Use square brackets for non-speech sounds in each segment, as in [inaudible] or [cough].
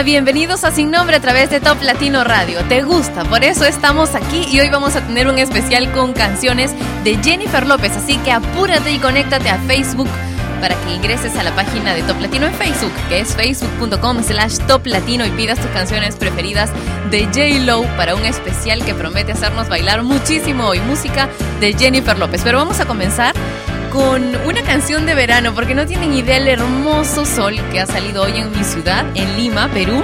Bienvenidos a Sin Nombre a través de Top Latino Radio. ¿Te gusta? Por eso estamos aquí y hoy vamos a tener un especial con canciones de Jennifer López. Así que apúrate y conéctate a Facebook para que ingreses a la página de Top Latino en Facebook, que es facebook.com slash Top Latino y pidas tus canciones preferidas de J-Lo para un especial que promete hacernos bailar muchísimo hoy. Música de Jennifer López. Pero vamos a comenzar con una canción de verano, porque no tienen idea el hermoso sol que ha salido hoy en mi ciudad, en Lima, Perú.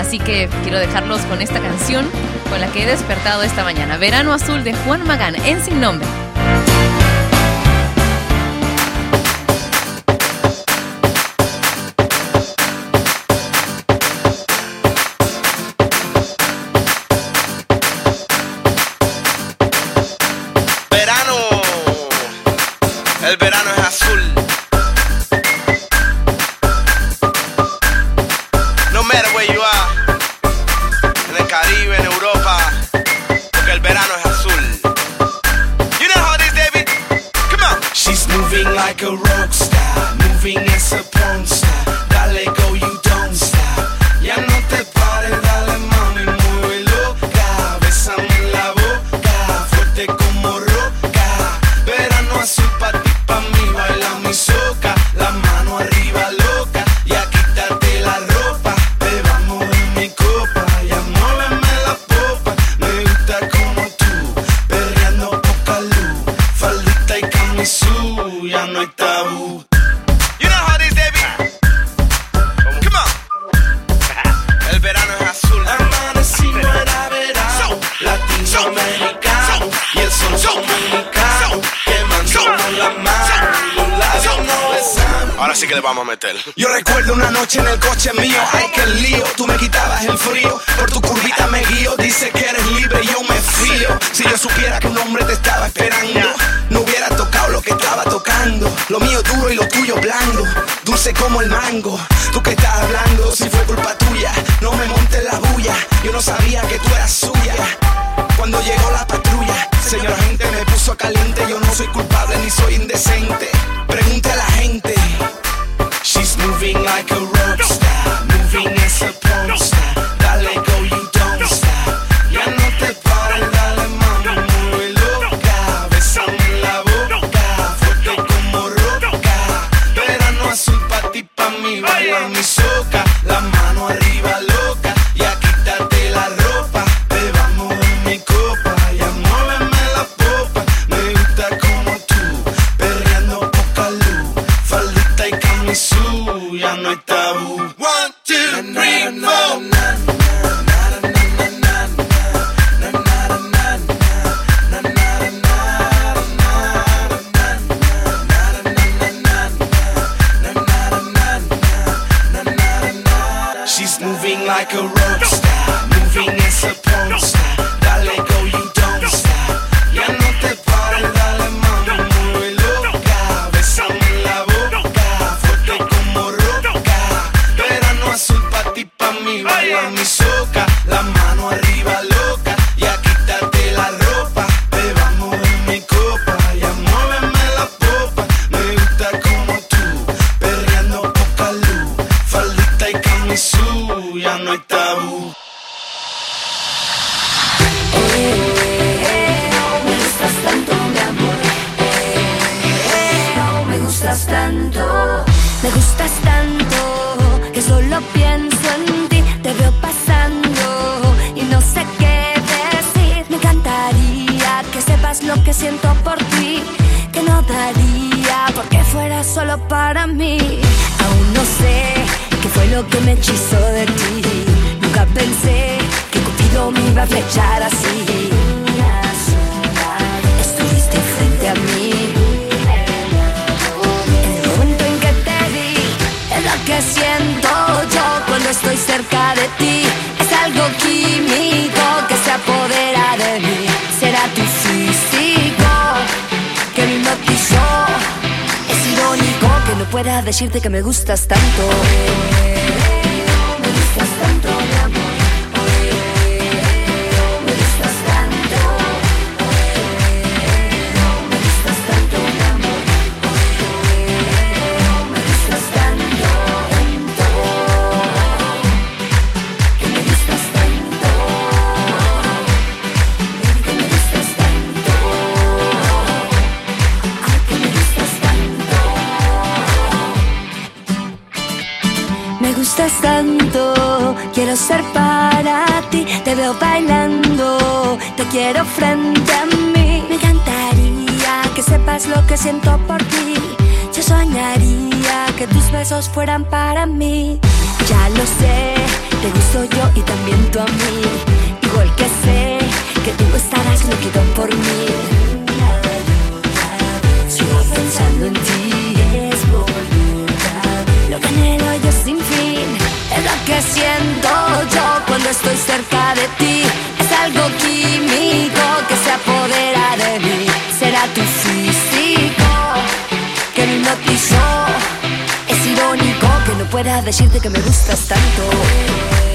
Así que quiero dejarlos con esta canción con la que he despertado esta mañana. Verano Azul de Juan Magán, en Sin Nombre. Flechar así. Estuviste frente a mí. Decirte que me gustas tanto. Frente a mí. Me encantaría que sepas lo que siento por ti. Yo soñaría que tus besos fueran para mí. Ya lo sé, te gusto yo y también tú a mí. Igual que sé que tú estarás loquito por mí. Sigo pensando en ti, es voluntad. Lo que anhelo yo sin fin es lo que siento yo cuando estoy cerca de ti. Tu físico que me hipnotizó. Es irónico que no pueda decirte que me gustas tanto.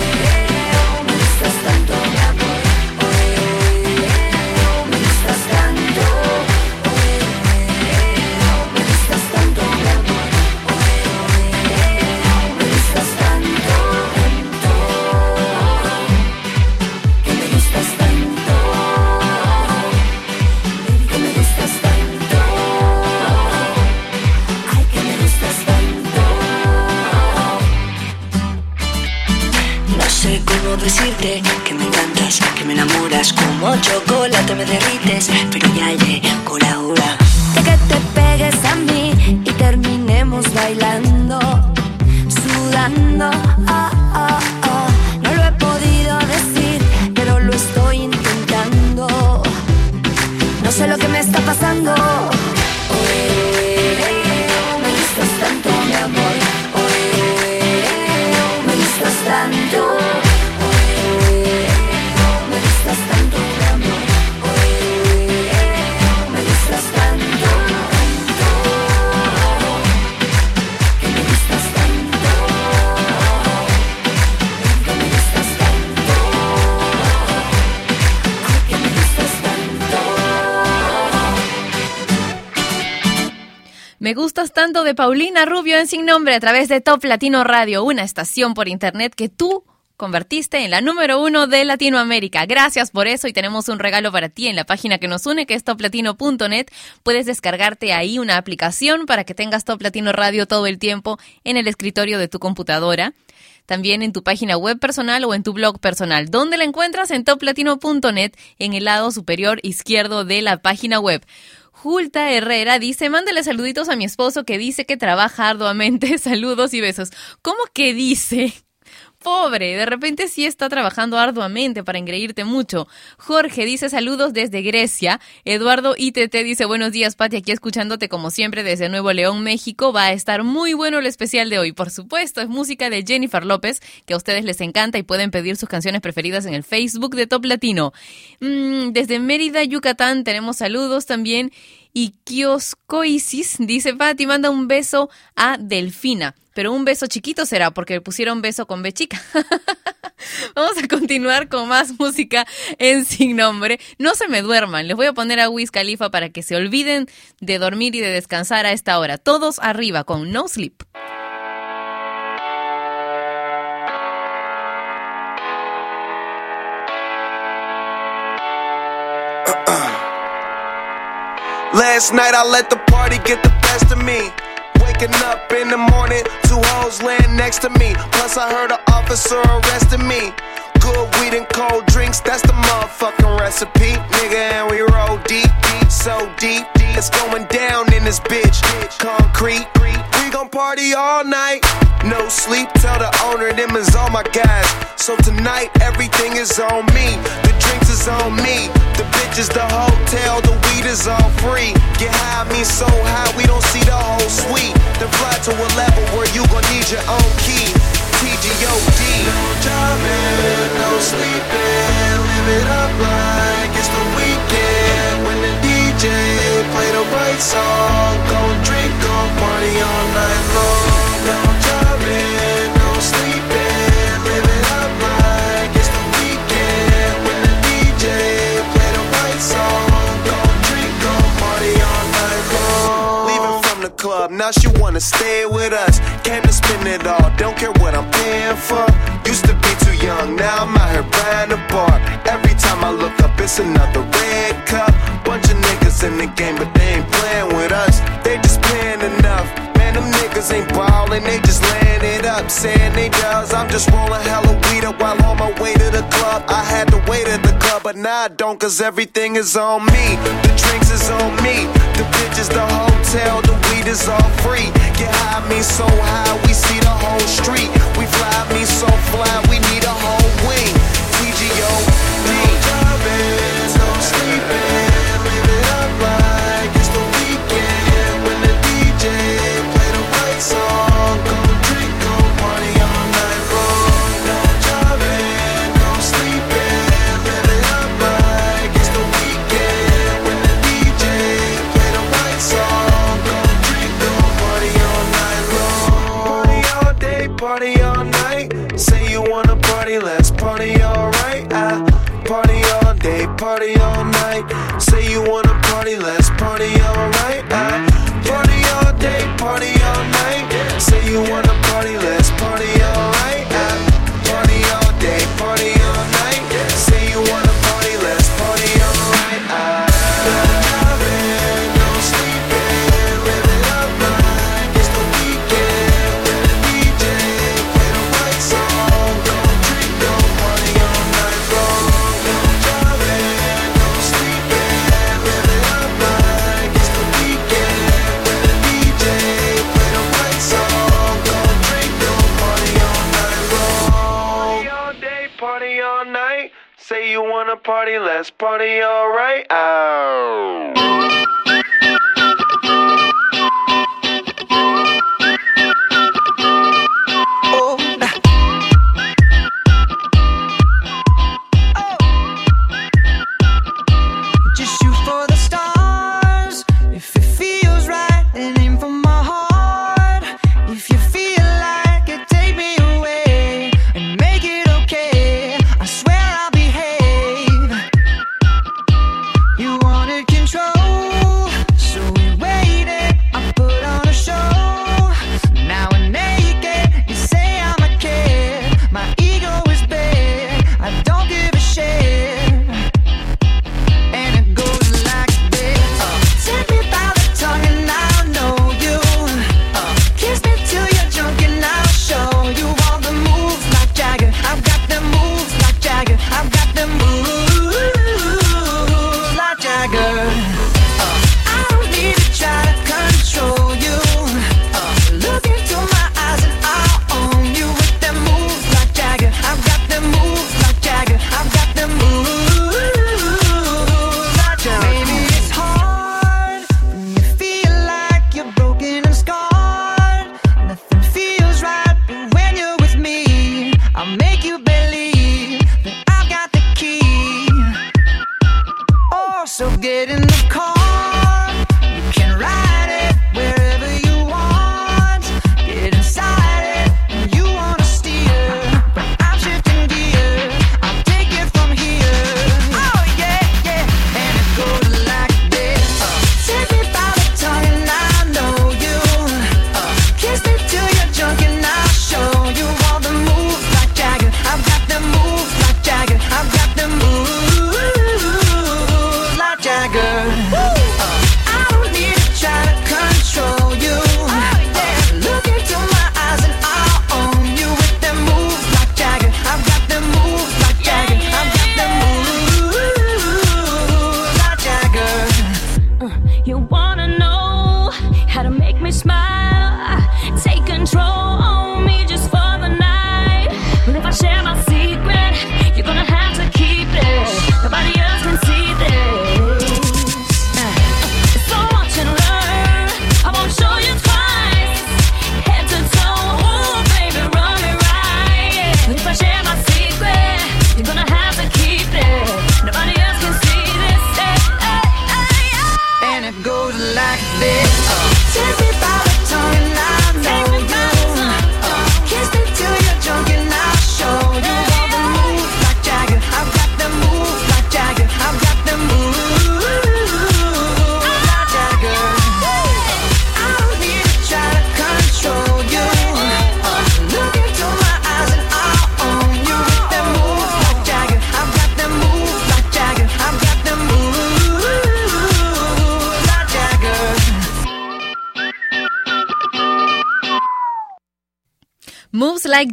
Que me está pasando. Me gustas tanto de Paulina Rubio en Sin Nombre a través de Top Latino Radio, una estación por internet que tú convertiste en la número uno de Latinoamérica. Gracias por eso y tenemos un regalo para ti en la página que nos une que es toplatino.net. Puedes descargarte ahí una aplicación para que tengas Top Latino Radio todo el tiempo en el escritorio de tu computadora. También en tu página web personal o en tu blog personal. ¿Dónde la encuentras? En toplatino.net en el lado superior izquierdo de la página web. Julta Herrera dice, mándale saluditos a mi esposo que dice que trabaja arduamente. [laughs] Saludos y besos. ¿Cómo que dice? Pobre, de repente sí está trabajando arduamente para engreírte mucho. Jorge dice saludos desde Grecia. Eduardo ITT dice buenos días, Pati, aquí escuchándote como siempre desde Nuevo León, México. Va a estar muy bueno el especial de hoy. Por supuesto, es música de Jennifer López, que a ustedes les encanta y pueden pedir sus canciones preferidas en el Facebook de Top Latino. Mm, desde Mérida, Yucatán, tenemos saludos también. Y Kioscoisis dice, Pati, manda un beso a Delfina. Pero un beso chiquito será, porque pusieron beso con B chica. [laughs] Vamos a continuar con más música en Sin Nombre. No se me duerman, les voy a poner a Wiz Khalifa para que se olviden de dormir y de descansar a esta hora. Todos arriba con No Sleep. Last night I let the party get the best of me. Waking up in the morning, two hoes laying next to me. Plus I heard an officer arrested me. Good weed and cold drinks, that's the motherfucking recipe. Nigga, and we roll deep, deep, so deep. It's going down in this bitch. Concrete, we gon' party all night. No sleep, tell the owner them is all my guys. So tonight everything is on me. The drinks is on me. The bitches, the hotel, the weed is all free. Get high, me so high we don't see the whole suite. Then fly to a level where you gon' need your own key. TGOD. No jobbing, no sleeping. Live it up like it's the weekend. When the DJ play the right song, go drink, go party all night long. club, now she wanna stay with us. Came to spend it all, don't care what I'm paying for. Used to be too young, now I'm out here buying a bar. Every time I look up, it's another red cup. Bunch of niggas in the game, but they ain't playing with us. They just playing enough. Man, them niggas ain't ballin', they just layin' it up, sayin' they does. I'm just rollin' hella weed up while on my way to the club. I had to wait at the club, but now I don't, cause everything is on me. The drinks is on me, the bitches, the hotel, the weed is all free. Get high, me so high, we see the whole street. We fly, me so fly, we need a whole wing.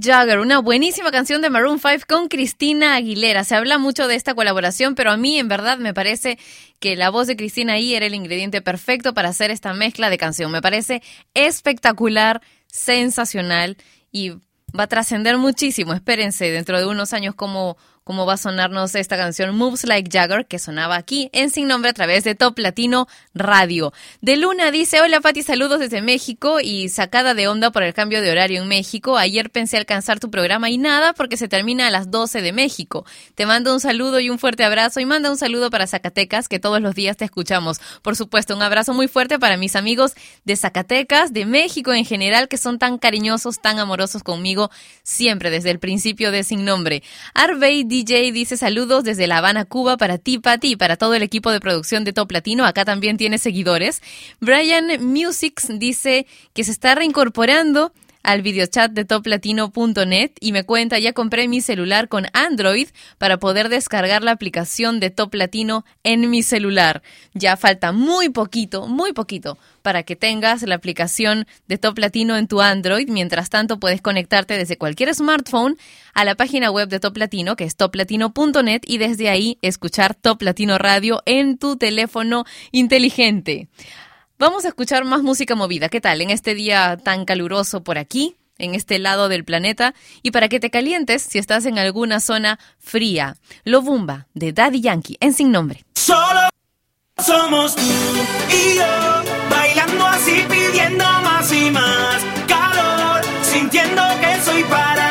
Jagger, una buenísima canción de Maroon 5 con Cristina Aguilera. Se habla mucho de esta colaboración, pero a mí en verdad me parece que la voz de Cristina ahí era el ingrediente perfecto para hacer esta mezcla de canción. Me parece espectacular, sensacional y va a trascender muchísimo. Espérense dentro de unos años cómo va a sonarnos esta canción Moves Like Jagger, que sonaba aquí en Sin Nombre a través de Top Latino Radio. De Luna dice, hola Pati, saludos desde México y sacada de onda por el cambio de horario en México. Ayer pensé alcanzar tu programa y nada porque se termina a las 12 de México. Te mando un saludo y un fuerte abrazo y manda un saludo para Zacatecas, que todos los días te escuchamos. Por supuesto, un abrazo muy fuerte para mis amigos de Zacatecas, de México en general, que son tan cariñosos, tan amorosos conmigo siempre desde el principio de Sin Nombre. Arvey DJ dice saludos desde La Habana, Cuba, para ti, Pati, y para todo el equipo de producción de Top Latino. Acá también tiene seguidores. Brian Musics dice que se está reincorporando al videochat de toplatino.net y me cuenta, ya compré mi celular con Android para poder descargar la aplicación de Top Latino en mi celular. Ya falta muy poquito, muy poquito para que tengas la aplicación de Top Latino en tu Android. Mientras tanto, puedes conectarte desde cualquier smartphone a la página web de Top Latino, que es toplatino.net, y desde ahí escuchar Top Latino Radio en tu teléfono inteligente. Vamos a escuchar más música movida. ¿Qué tal? En este día tan caluroso por aquí, en este lado del planeta, y para que te calientes si estás en alguna zona fría. Lo Bumba de Daddy Yankee en Sin Nombre. Solo somos tú y yo, bailando así, pidiendo más y más calor, sintiendo que soy para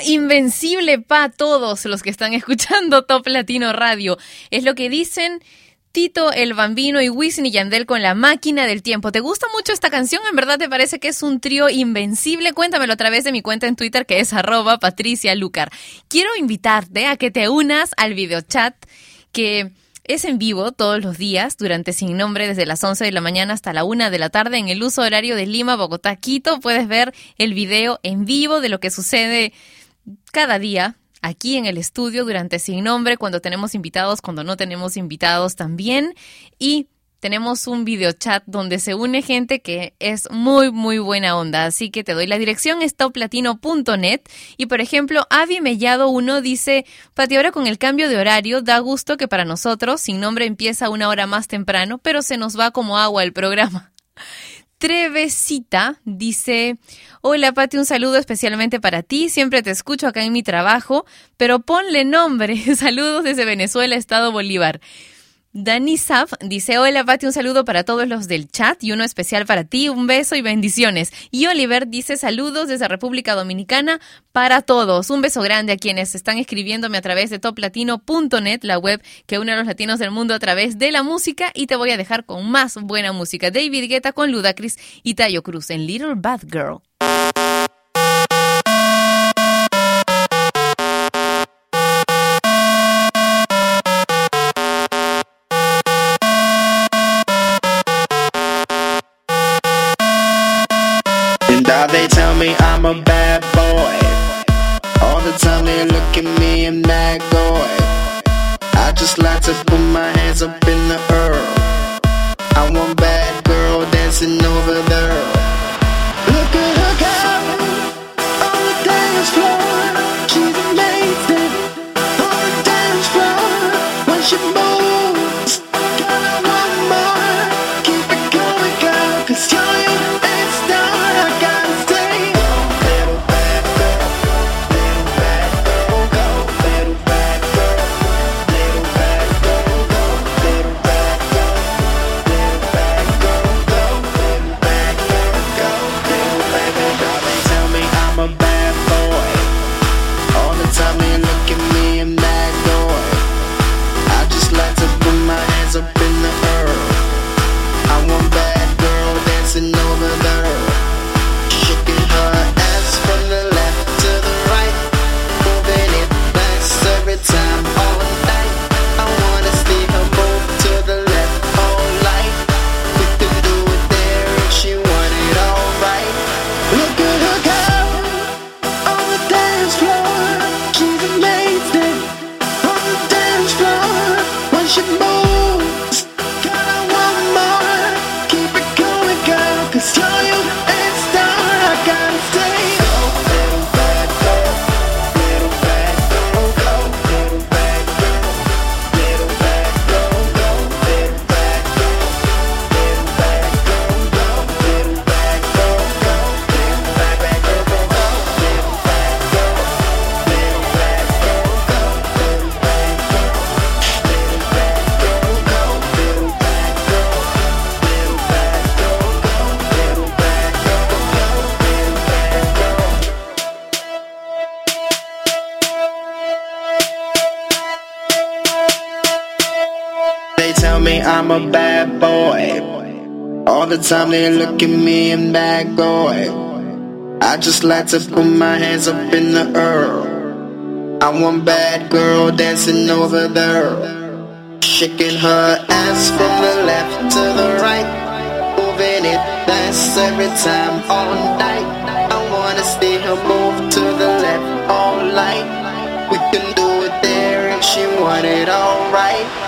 invencible para todos los que están escuchando Top Latino Radio. Es lo que dicen Tito el Bambino y Wisin y Yandel con la máquina del tiempo. ¿Te gusta mucho esta canción? ¿En verdad te parece que es un trío invencible? Cuéntamelo a través de mi cuenta en Twitter que es arroba Patricia Lucar. Quiero invitarte a que te unas al videochat que es en vivo todos los días durante Sin Nombre desde las 11 de la mañana hasta la 1 de la tarde en el uso horario de Lima, Bogotá, Quito. Puedes ver el video en vivo de lo que sucede cada día aquí en el estudio durante Sin Nombre, cuando tenemos invitados, cuando no tenemos invitados también. Y tenemos un videochat donde se une gente que es muy, muy buena onda. Así que te doy la dirección, es. Y por ejemplo, Avi Mellado 1 dice, Pati, ahora con el cambio de horario, da gusto que para nosotros, sin nombre, empieza una hora más temprano, pero se nos va como agua el programa. Trevesita dice, hola Pati, un saludo especialmente para ti, siempre te escucho acá en mi trabajo, pero ponle nombre, [laughs] saludos desde Venezuela, Estado Bolívar. Dani Saf dice, hola Pati, un saludo para todos los del chat y uno especial para ti, un beso y bendiciones. Y Oliver dice, saludos desde República Dominicana para todos. Un beso grande a quienes están escribiéndome a través de toplatino.net, la web que une a los latinos del mundo a través de la música y te voy a dejar con más buena música. David Guetta con Ludacris y Tayo Cruz en Little Bad Girl. I'm a bad boy. All the time they look at me and that boy. I just like to put my hands up in just like to put my hands up in the air. I want bad girl dancing over there. Shaking her ass from the left to the right. Moving it fast every time all night. I wanna see her move to the left all night. We can do it there and she want it all right.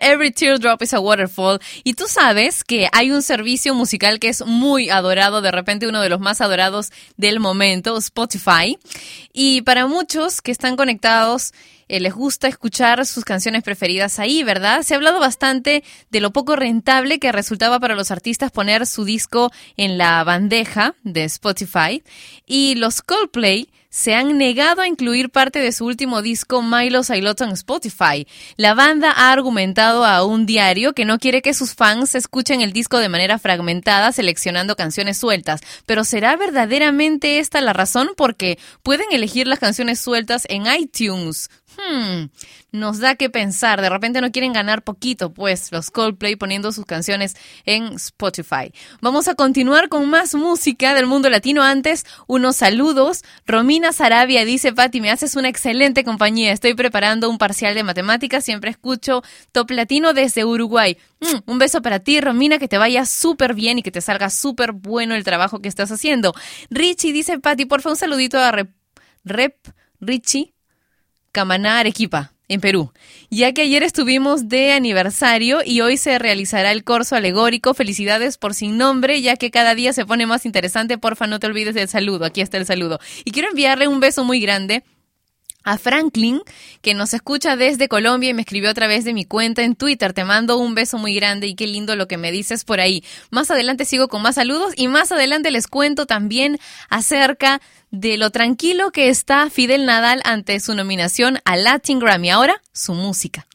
Every Teardrop is a Waterfall. Y tú sabes que hay un servicio musical que es muy adorado, de repente uno de los más adorados del momento, Spotify. Y para muchos que están conectados, eh, les gusta escuchar sus canciones preferidas ahí, ¿verdad? Se ha hablado bastante de lo poco rentable que resultaba para los artistas poner su disco en la bandeja de Spotify. Y los Coldplay se han negado a incluir parte de su último disco Milo Silot en Spotify. La banda ha argumentado a un diario que no quiere que sus fans escuchen el disco de manera fragmentada seleccionando canciones sueltas. Pero ¿será verdaderamente esta la razón? Porque pueden elegir las canciones sueltas en iTunes. Hmm, nos da que pensar. De repente no quieren ganar poquito, pues, los Coldplay poniendo sus canciones en Spotify. Vamos a continuar con más música del mundo latino. Antes, unos saludos. Romina Sarabia dice, Patti, me haces una excelente compañía. Estoy preparando un parcial de matemáticas. Siempre escucho Top Latino desde Uruguay. Mm, un beso para ti, Romina, que te vaya súper bien y que te salga súper bueno el trabajo que estás haciendo. Richie dice, Patti, porfa, un saludito a Rep, Rep Richie Camaná, Arequipa, en Perú, ya que ayer estuvimos de aniversario y hoy se realizará el corso alegórico. Felicidades por sin nombre, ya que cada día se pone más interesante. Porfa, no te olvides del saludo. Aquí está el saludo. Y quiero enviarle un beso muy grande a Franklin, que nos escucha desde Colombia y me escribió a través de mi cuenta en Twitter. Te mando un beso muy grande y qué lindo lo que me dices por ahí. Más adelante sigo con más saludos y más adelante les cuento también acerca de lo tranquilo que está Fidel Nadal ante su nominación a Latin Grammy. Ahora, su música.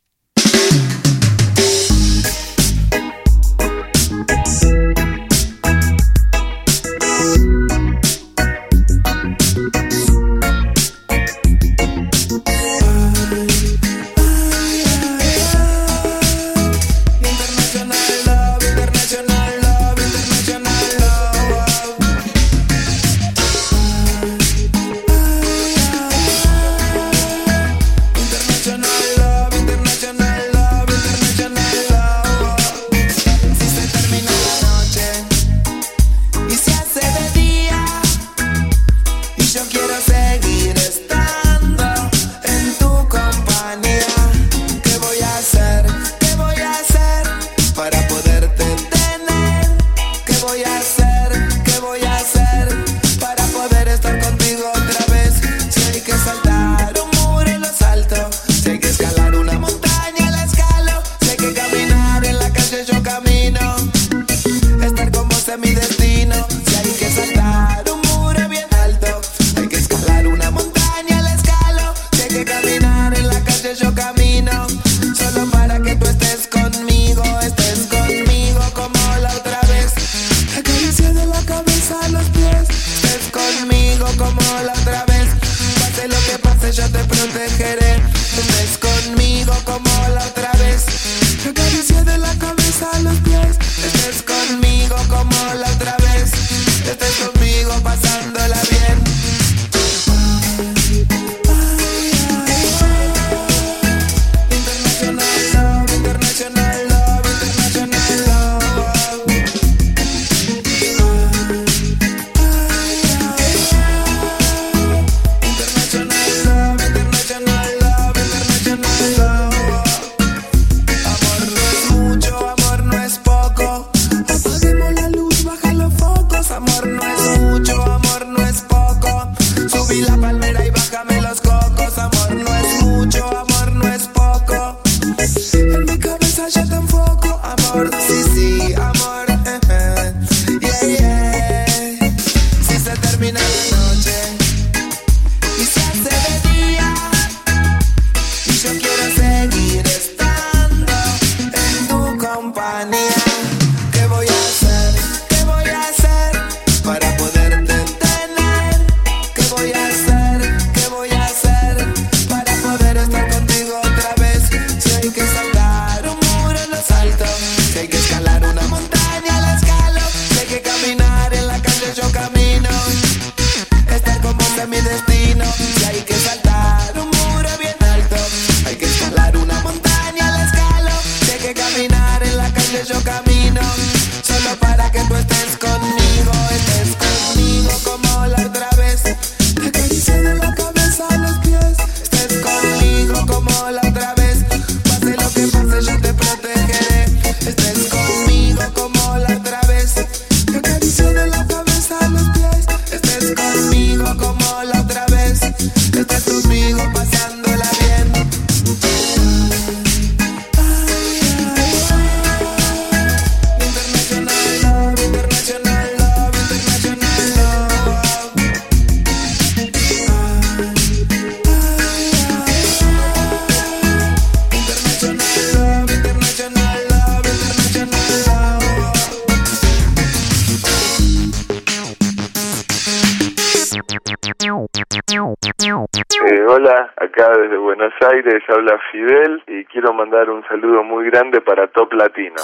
Habla Fidel y quiero mandar un saludo muy grande para Top Latino.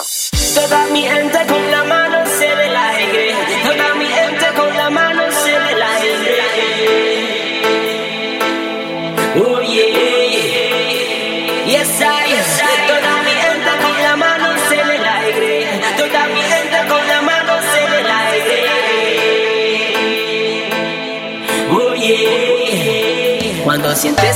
Toda mi gente con la mano se ve la aire. Toda mi gente con la mano se ve la aire. Se la aire. Toda mi gente con la mano se ve la aire. Oh. Cuando sientes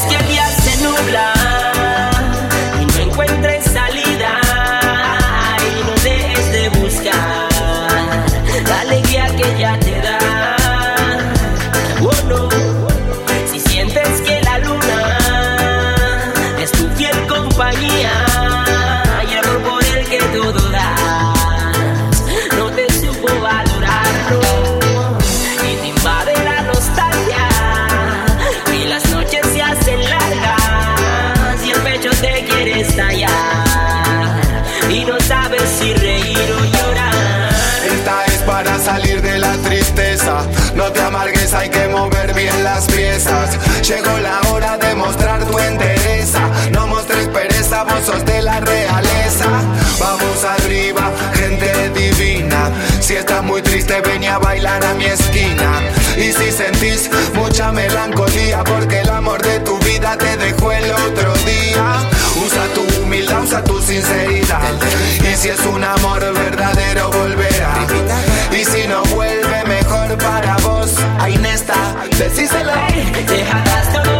Llegó la hora de mostrar tu entereza. No mostres pereza, vos sos de la realeza. Vamos arriba, gente divina. Si estás muy triste, ven a bailar a mi esquina. Y si sentís mucha melancolía, porque el amor de tu vida te dejó el otro día. Usa tu humildad, usa tu sinceridad. Y si es un amor verdadero, volverá. Y si no vuelve, mejor para vos. Está, decíselo. Deja atrás todo lo malo,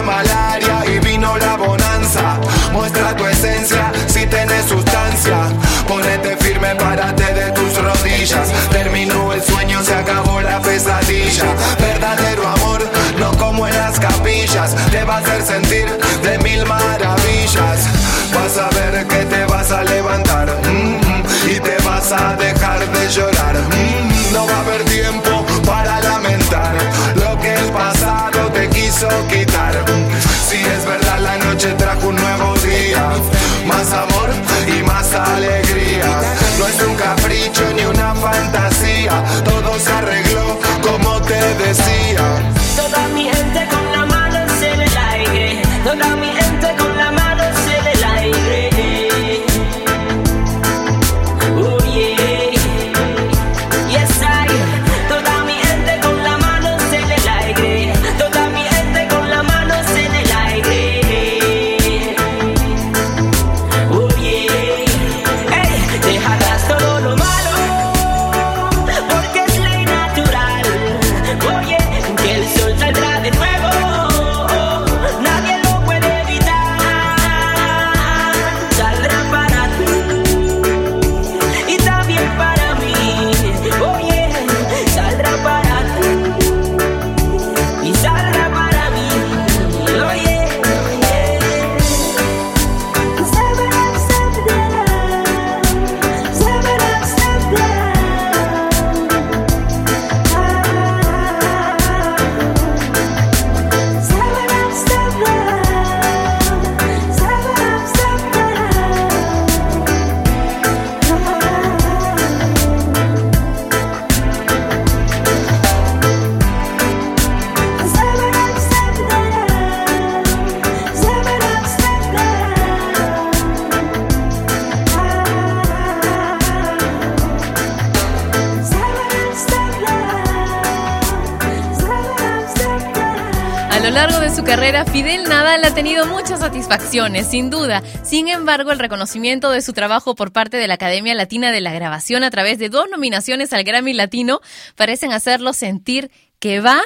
la malaria y vino la bonanza. Muestra tu esencia si tienes sustancia. Ponete firme, párate de tus rodillas. Terminó el sueño, se acabó la pesadilla. Verdadero amor, no como en las capillas. Te va a hacer sentir de mil maravillas. Vas a ver que te vas a levantar. mm, y te vas a dejar de llorar. Mm, No va a haber tiempo para lamentar lo que el pasado te quiso quitar. Lo largo de su carrera, Fidel Nadal ha tenido muchas satisfacciones, sin duda. Sin embargo, el reconocimiento de su trabajo por parte de la Academia Latina de la Grabación a través de dos nominaciones al Grammy Latino parecen hacerlo sentir que va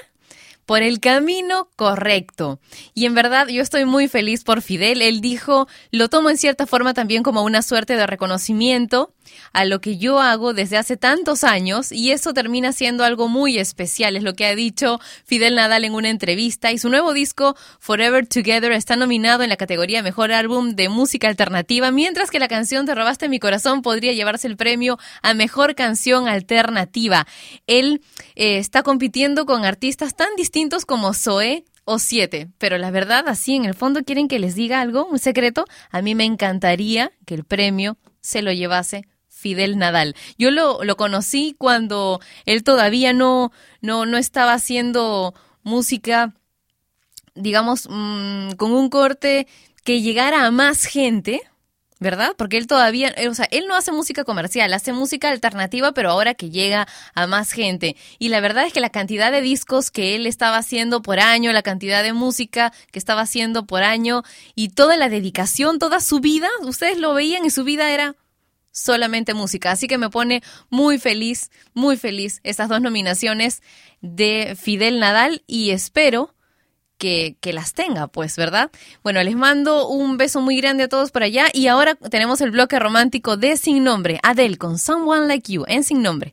por el camino correcto. Y en verdad yo estoy muy feliz por Fidel. Él dijo, lo tomo en cierta forma también como una suerte de reconocimiento a lo que yo hago desde hace tantos años y eso termina siendo algo muy especial, es lo que ha dicho Fidel Nadal en una entrevista y su nuevo disco Forever Together está nominado en la categoría Mejor Álbum de Música Alternativa, mientras que la canción Te robaste mi corazón podría llevarse el premio a Mejor Canción Alternativa. Él eh, está compitiendo con artistas tan distintos como Zoe, o siete, pero la verdad, así en el fondo quieren que les diga algo, un secreto. A mí me encantaría que el premio se lo llevase Fidel Nadal. Yo lo, lo conocí cuando él todavía no, no, no estaba haciendo música, digamos, mmm, con un corte que llegara a más gente, ¿verdad? Porque él todavía, o sea, él no hace música comercial, hace música alternativa, pero ahora que llega a más gente. Y la verdad es que la cantidad de discos que él estaba haciendo por año, la cantidad de música que estaba haciendo por año y toda la dedicación, toda su vida, ustedes lo veían y su vida era solamente música. Así que me pone muy feliz, muy feliz estas dos nominaciones de Fidel Nadal y espero que, que, las tenga, pues, ¿verdad? Bueno, les mando un beso muy grande a todos por allá y ahora tenemos el bloque romántico de Sin Nombre, Adele con Someone Like You en Sin Nombre.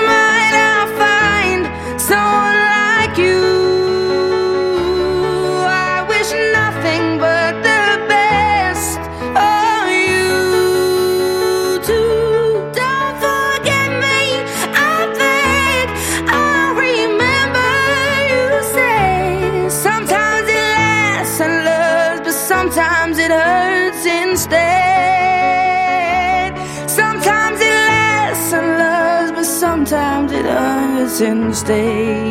like you. I wish nothing but the best of you too. Don't forget me, I beg. I remember you say sometimes it lasts and loves, but sometimes it hurts instead. Sometimes it lasts and loves, but sometimes it hurts instead.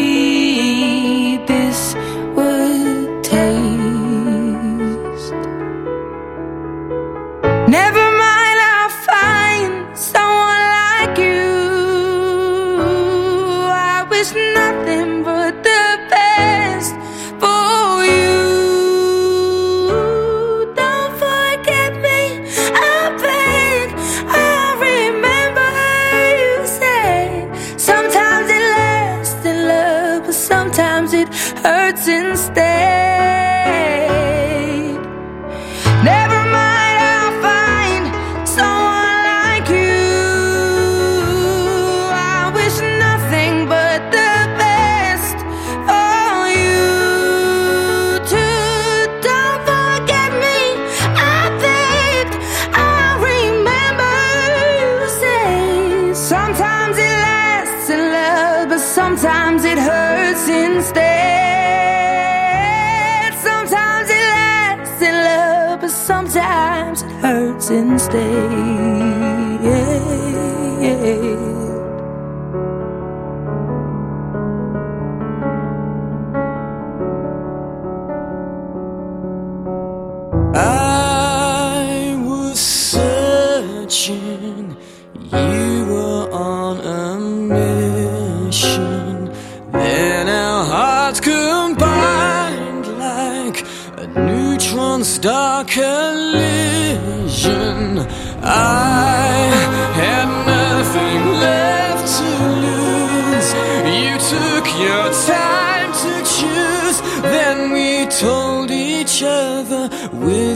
this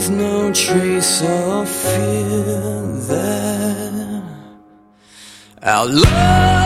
with no trace of fear there. our love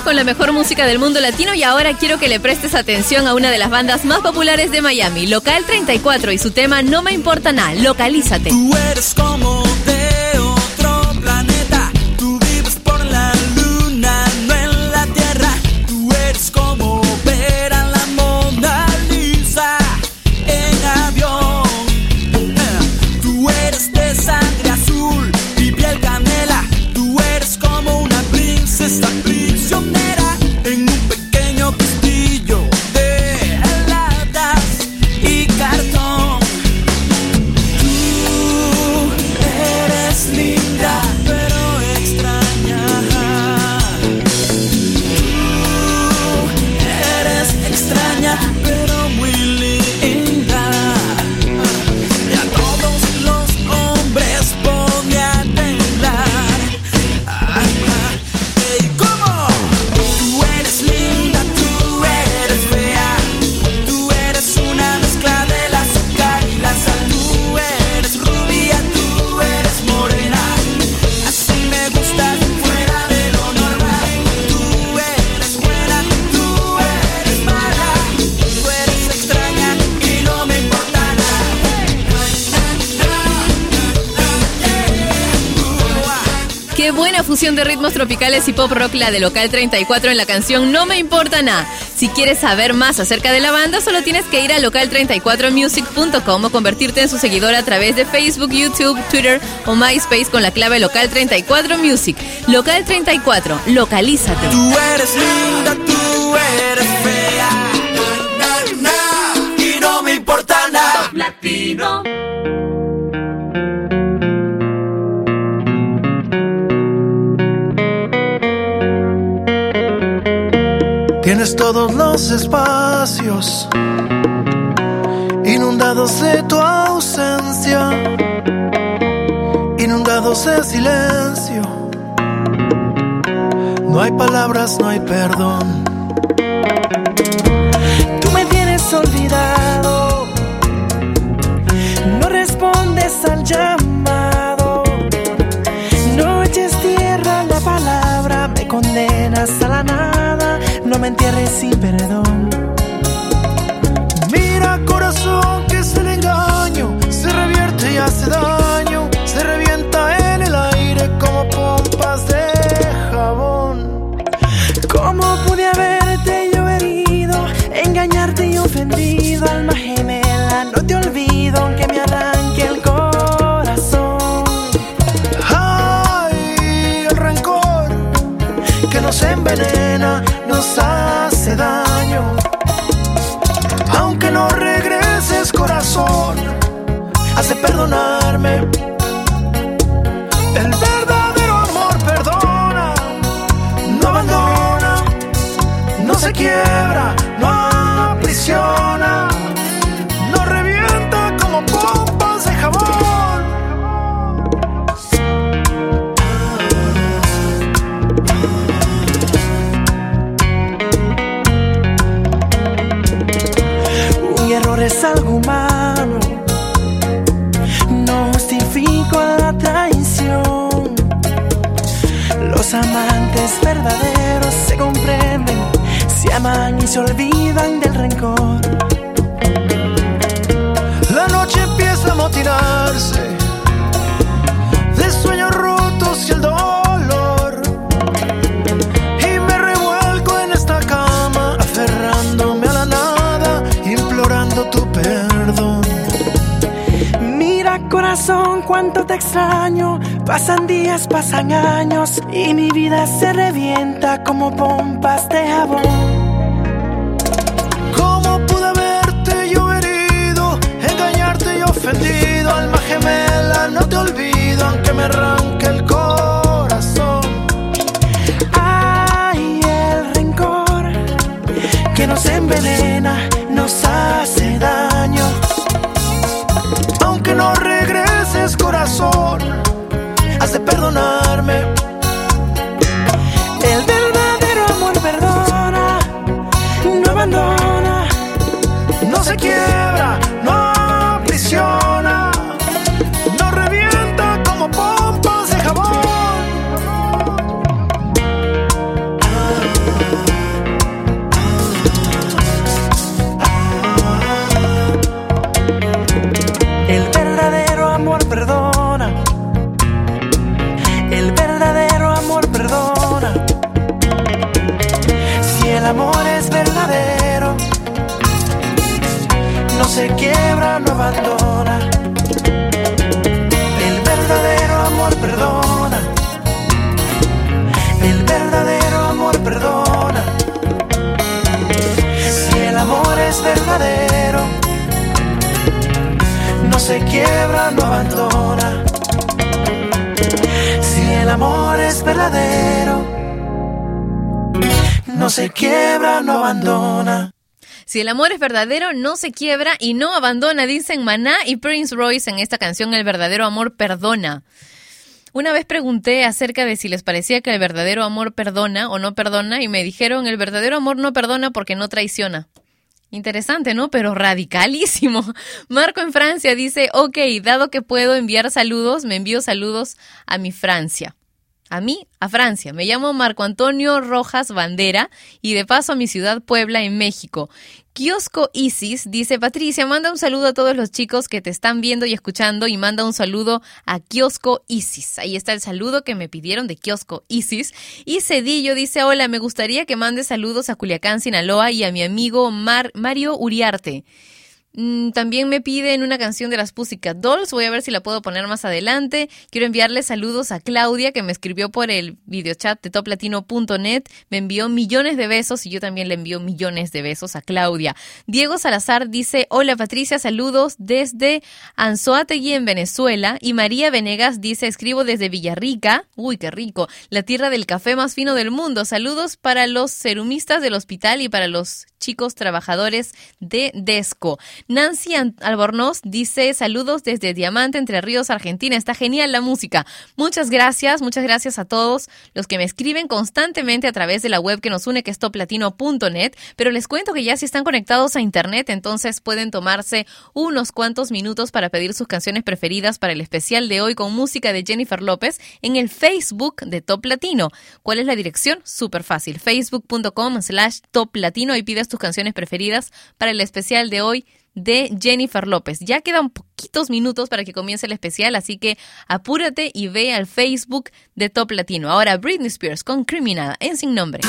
con la mejor música del mundo latino y ahora quiero que le prestes atención a una de las bandas más populares de Miami, Local 34 y su tema No me importa nada, localízate. Fusión de ritmos tropicales y pop rock la de Local 34 en la canción No me importa nada. Si quieres saber más acerca de la banda, solo tienes que ir a local34music.com o convertirte en su seguidor a través de Facebook, YouTube, Twitter o MySpace con la clave Local 34 Music. Local 34, localízate. Tú eres linda, tú eres fea. Na, na, y no me importa nada. Latino. Tienes todos los espacios inundados de tu ausencia, inundados de silencio. No hay palabras, no hay perdón. Tú me tienes olvidado, me entierres sin perdón. Mira corazón que es el engaño, se revierte y hace daño, se revienta en el aire como pompas de jabón. ¿Cómo pude haberte yo herido, engañarte y ofendido, alma gemela? No te olvido aunque me arranque el corazón. Ay, el rencor que nos envenena, hace daño. Aunque no regreses, corazón, hace perdonarme. El verdadero amor perdona, no abandona, no se quiebra, no aprisiona, Amantes verdaderos se comprenden, se aman y se olvidan del rencor. La noche empieza a motinarse de sueños rotos y el dolor. Y me revuelco en esta cama, aferrándome a la nada, implorando tu perdón. Mira corazón, cuánto te extraño. Pasan días, pasan años y mi vida se revienta como pompas de jabón. ¿Cómo pude haberte yo herido, engañarte y ofendido? Alma gemela, no te olvido, aunque me arranque el corazón. Ay, el rencor que nos envenena, Si el amor es verdadero, no se quiebra, no abandona. Si el amor es verdadero, no se quiebra y no abandona, dicen Maná y Prince Royce en esta canción El verdadero amor perdona. Una vez pregunté acerca de si les parecía que el verdadero amor perdona o no perdona y me dijeron el verdadero amor no perdona porque no traiciona. Interesante, ¿no? Pero radicalísimo. [laughs] Marco en Francia dice, ok, dado que puedo enviar saludos, me envío saludos a mi Francia. A mí, a Francia. Me llamo Marco Antonio Rojas Bandera y de paso a mi ciudad Puebla en México. Kiosco Isis dice, Patricia, manda un saludo a todos los chicos que te están viendo y escuchando y manda un saludo a Kiosco Isis. Ahí está el saludo que me pidieron de Kiosco Isis. Y Cedillo dice, hola, me gustaría que mande saludos a Culiacán, Sinaloa y a mi amigo Mar Mario Uriarte. Mm, También me piden una canción de las Pussycat Dolls. Voy a ver si la puedo poner más adelante. Quiero enviarle saludos a Claudia, que me escribió por el videochat de toplatino.net. Me envió millones de besos y yo también le envío millones de besos a Claudia. Diego Salazar dice: Hola Patricia, saludos desde Anzoátegui en Venezuela. Y María Venegas dice: Escribo desde Villarrica. Uy, qué rico. La tierra del café más fino del mundo. Saludos para los serumistas del hospital y para los chicos trabajadores de Desco. Nancy An- Albornoz dice saludos desde Diamante, Entre Ríos, Argentina. Está genial la música. Muchas gracias, muchas gracias a todos los que me escriben constantemente a través de la web que nos une, que es toplatino.net. Pero les cuento que ya si están conectados a internet, entonces pueden tomarse unos cuantos minutos para pedir sus canciones preferidas para el especial de hoy con música de Jennifer López en el Facebook de Top Latino. ¿Cuál es la dirección? Súper fácil. Facebook.com slash Top Latino y pides tus canciones preferidas para el especial de hoy de Jennifer López. Ya quedan poquitos minutos para que comience el especial, así que apúrate y ve al Facebook de Top Latino. Ahora Britney Spears con Criminal en Sin Nombre.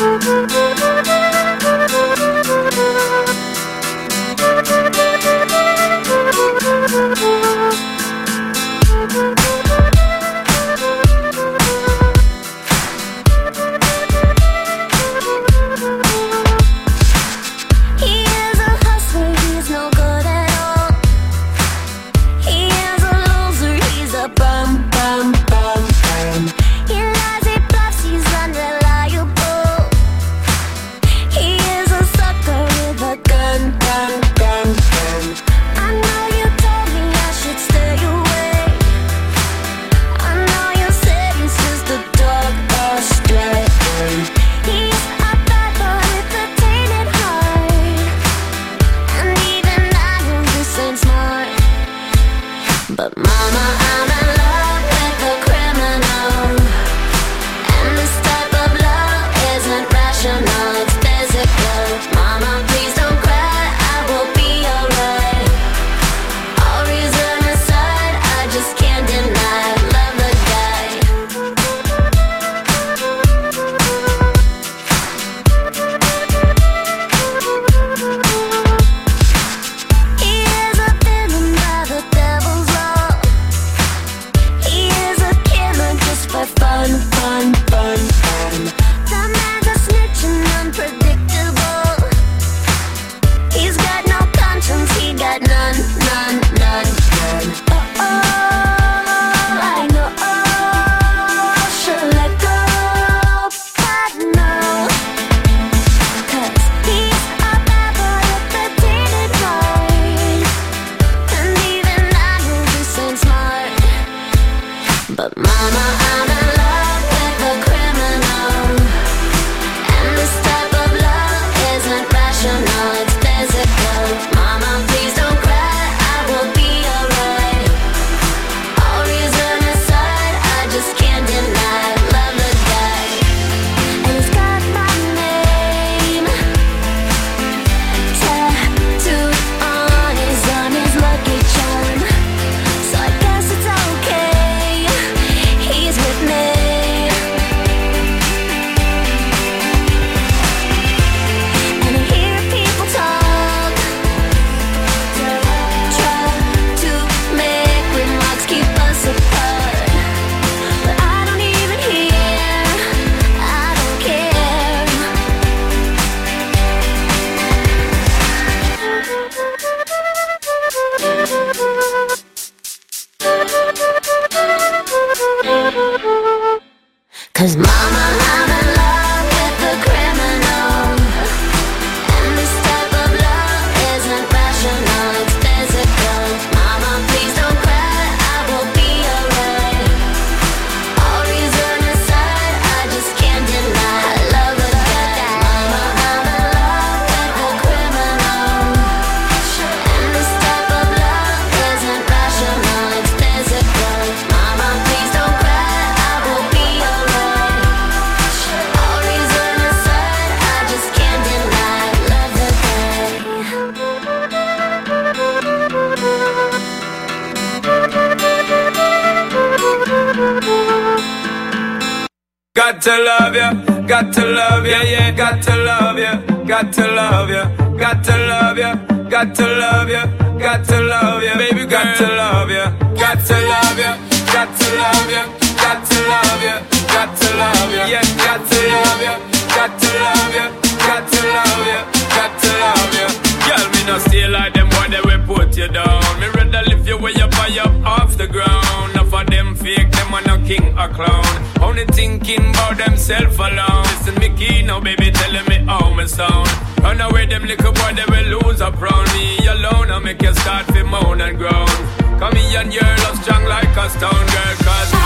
and your love's strong like a stone girl. Cause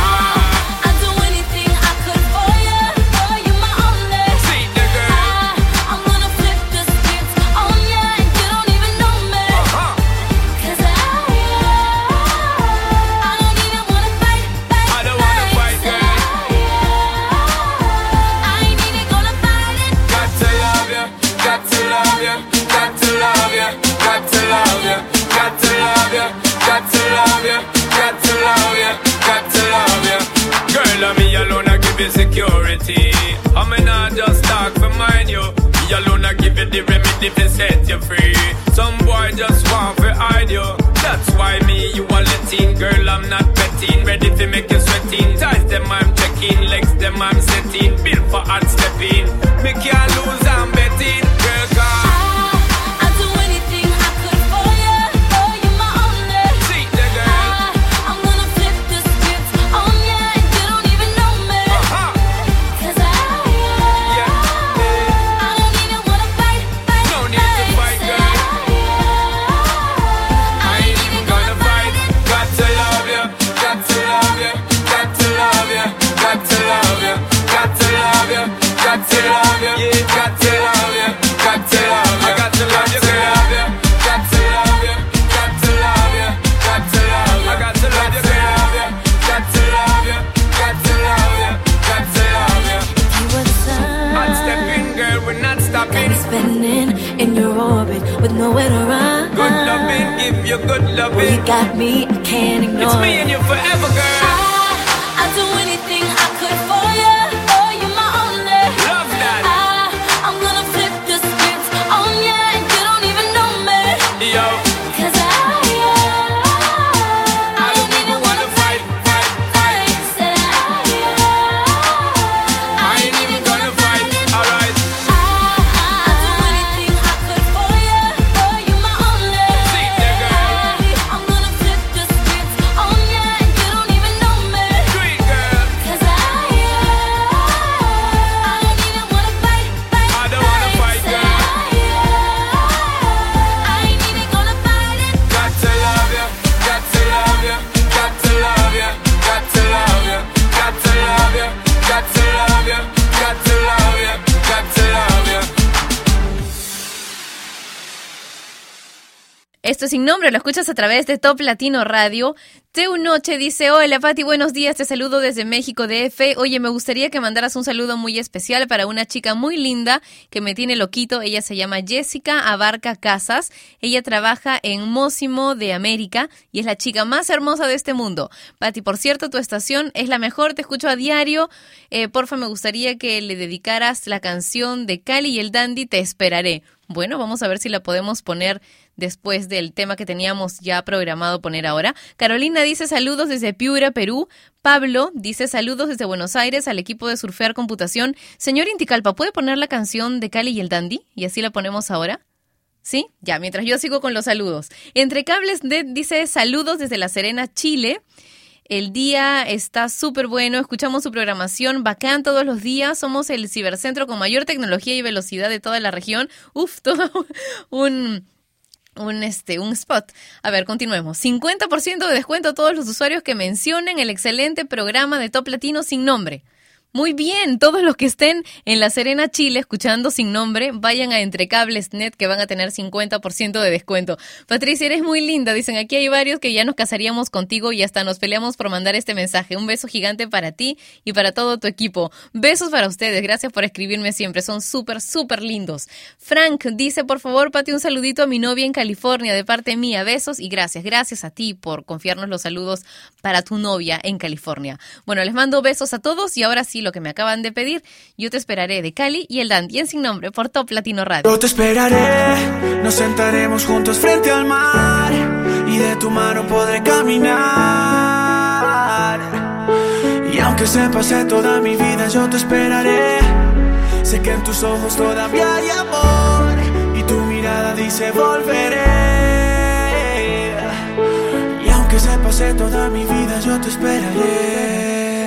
lo escuchas a través de Top Latino Radio. Teu Noche dice, hola Pati, buenos días, te saludo desde México DF. Oye, me gustaría que mandaras un saludo muy especial para una chica muy linda que me tiene loquito. Ella se llama Jessica Abarca Casas. Ella trabaja en Mósimo de América y es la chica más hermosa de este mundo. Pati, por cierto, tu estación es la mejor, te escucho a diario. Eh, porfa, me gustaría que le dedicaras la canción de Cali y el Dandy, Te Esperaré. Bueno, vamos a ver si la podemos poner después del tema que teníamos ya programado poner ahora. Carolina dice saludos desde Piura, Perú. Pablo dice saludos desde Buenos Aires al equipo de Surfear Computación. Señor Inticalpa, ¿puede poner la canción de Cali y el Dandy? Y así la ponemos ahora. ¿Sí? Ya, mientras yo sigo con los saludos. Entre Cables dice saludos desde La Serena, Chile. El día está súper bueno, escuchamos su programación bacán todos los días. Somos el cibercentro con mayor tecnología y velocidad de toda la región. Uf, [laughs] todo un un, este, un spot. A ver, continuemos. 50% de descuento a todos los usuarios que mencionen el excelente programa de Top Latino sin nombre. Muy bien, todos los que estén en La Serena, Chile, escuchando sin nombre, vayan a Entrecables.net que van a tener 50% de descuento. Patricia, eres muy linda. Dicen, aquí hay varios que ya nos casaríamos contigo y hasta nos peleamos por mandar este mensaje. Un beso gigante para ti y para todo tu equipo. Besos para ustedes. Gracias por escribirme siempre. Son súper, súper lindos. Frank dice, por favor, Pati, un saludito a mi novia en California de parte mía. Besos y gracias. Gracias a ti por confiarnos los saludos para tu novia en California. Bueno, les mando besos a todos y ahora sí, que me acaban de pedir, yo te esperaré de Cali y el Dandy en sin nombre por Top Latino Radio. Yo te esperaré, nos sentaremos juntos frente al mar y de tu mano podré caminar. Y aunque se pase toda mi vida, yo te esperaré. Sé que en tus ojos todavía hay amor y tu mirada dice volveré. Y aunque se pase toda mi vida, yo te esperaré.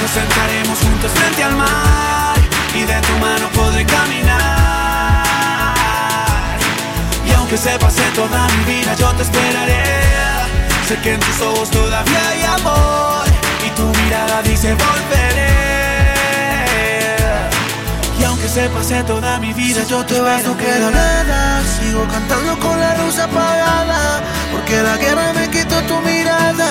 nos sentaremos juntos frente al mar y de tu mano podré caminar. Y aunque se pase toda mi vida, yo te esperaré. Sé que en tus ojos todavía hay amor y tu mirada dice volveré. Y aunque se pase toda mi vida, yo te vas, no queda nada. Sigo cantando con la luz apagada, porque la guerra me quitó tu mirada.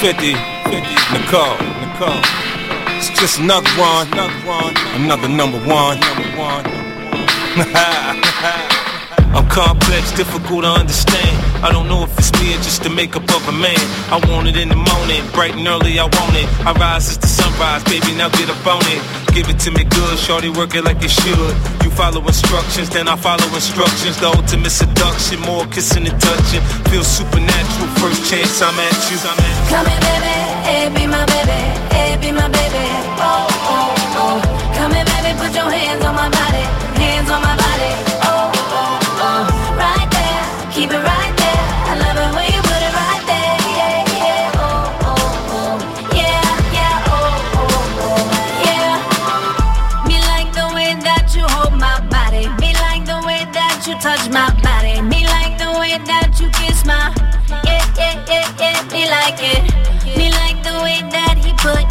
50, 50, Nicole, Nicole. It's just another one, another number one. [laughs] I'm complex, difficult to understand. I don't know if it's me or just the makeup of a man. I want it in the morning, bright and early, I want it. I rise as the sunrise, baby, now get up on it. Give it to me good, shorty, work it like it should. Follow instructions, then I follow instructions. The ultimate seduction, more kissing and touching. Feel supernatural, first chance I'm at you. I'm at you. Come here, baby, hey, be my baby, hey, be my baby. Oh, oh, oh. Come here, baby, put your hands on my body, hands on my body. Oh, oh, oh. Right there, keep it right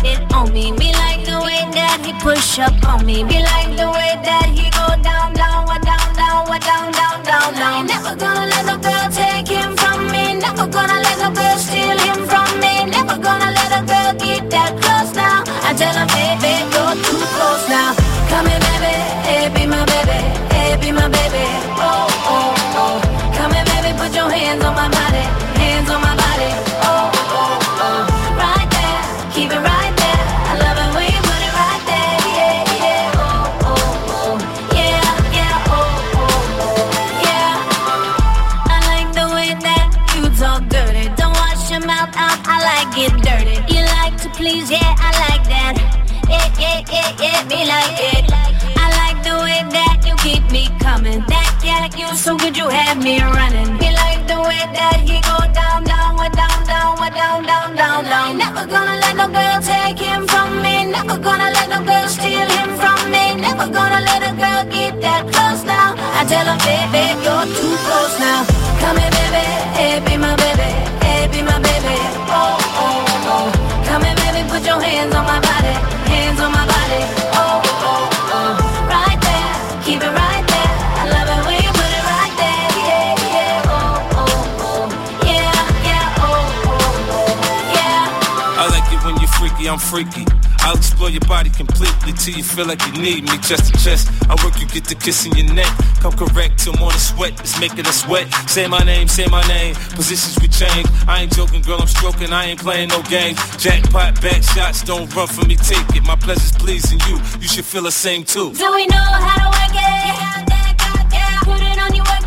it on me. Me like the way that he push up on me. Me like the way that he go down, down, wa down, down, wa down, down, down, down. Never gonna let no girl take him from me. Never gonna let no girl steal him from me. Never gonna let a girl get me like it. I like the way that you keep me coming. That yeah, you so good, you have me running. Me like the way that he go down, down, wa down, down, down, down, down, down. Never gonna let no girl take him from me. Never gonna let no girl steal him from me. Never gonna let a girl get that close now. I tell him, baby, you're too close now. I'm freaky. I'll explore your body completely till you feel like you need me. Chest to chest, I work you get the kiss in your neck. Come correct till morning sweat, it's making us wet. Say my name, say my name. Positions we change. I ain't joking, girl, I'm stroking. I ain't playing no games. Jackpot, back shots, don't run for me, take it. My pleasure's pleasing you. You should feel the same too. Do we know how to work it? Put it on you, work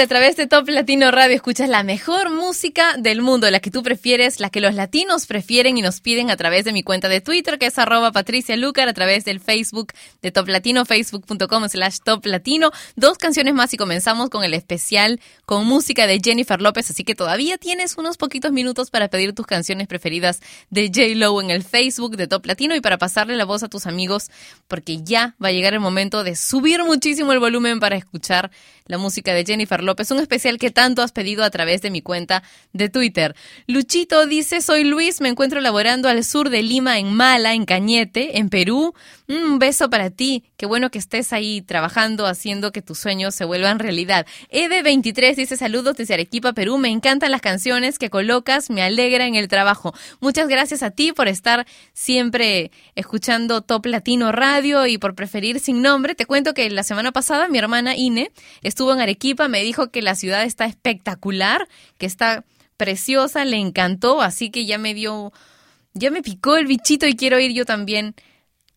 a través de Top Latino Radio. Escuchas la mejor música del mundo, la que tú prefieres, la que los latinos prefieren y nos piden a través de mi cuenta de Twitter, que es arroba Patricia Lucar, a través del Facebook de Top Latino, facebook.com slash Top Latino. Dos canciones más y comenzamos con el especial con música de Jennifer López, así que todavía tienes unos poquitos minutos para pedir tus canciones preferidas de J. Lo en el Facebook de Top Latino y para pasarle la voz a tus amigos, porque ya va a llegar el momento de subir muchísimo el volumen para escuchar la música de Jennifer López, un especial que tanto has pedido a través de mi cuenta de Twitter. Luchito dice, soy Luis, me encuentro laborando al sur de Lima, en Mala, en Cañete, en Perú. Mm, un beso para ti, qué bueno que estés ahí trabajando, haciendo que tus sueños se vuelvan realidad. Ede23 dice, saludos desde Arequipa, Perú, me encantan las canciones que colocas, me alegra en el trabajo. Muchas gracias a ti por estar siempre escuchando Top Latino Radio y por preferir sin nombre. Te cuento que la semana pasada mi hermana Ine estuvo en Arequipa, me dijo que la ciudad está espectacular, que está preciosa, le encantó, así que ya me dio, ya me picó el bichito y quiero ir yo también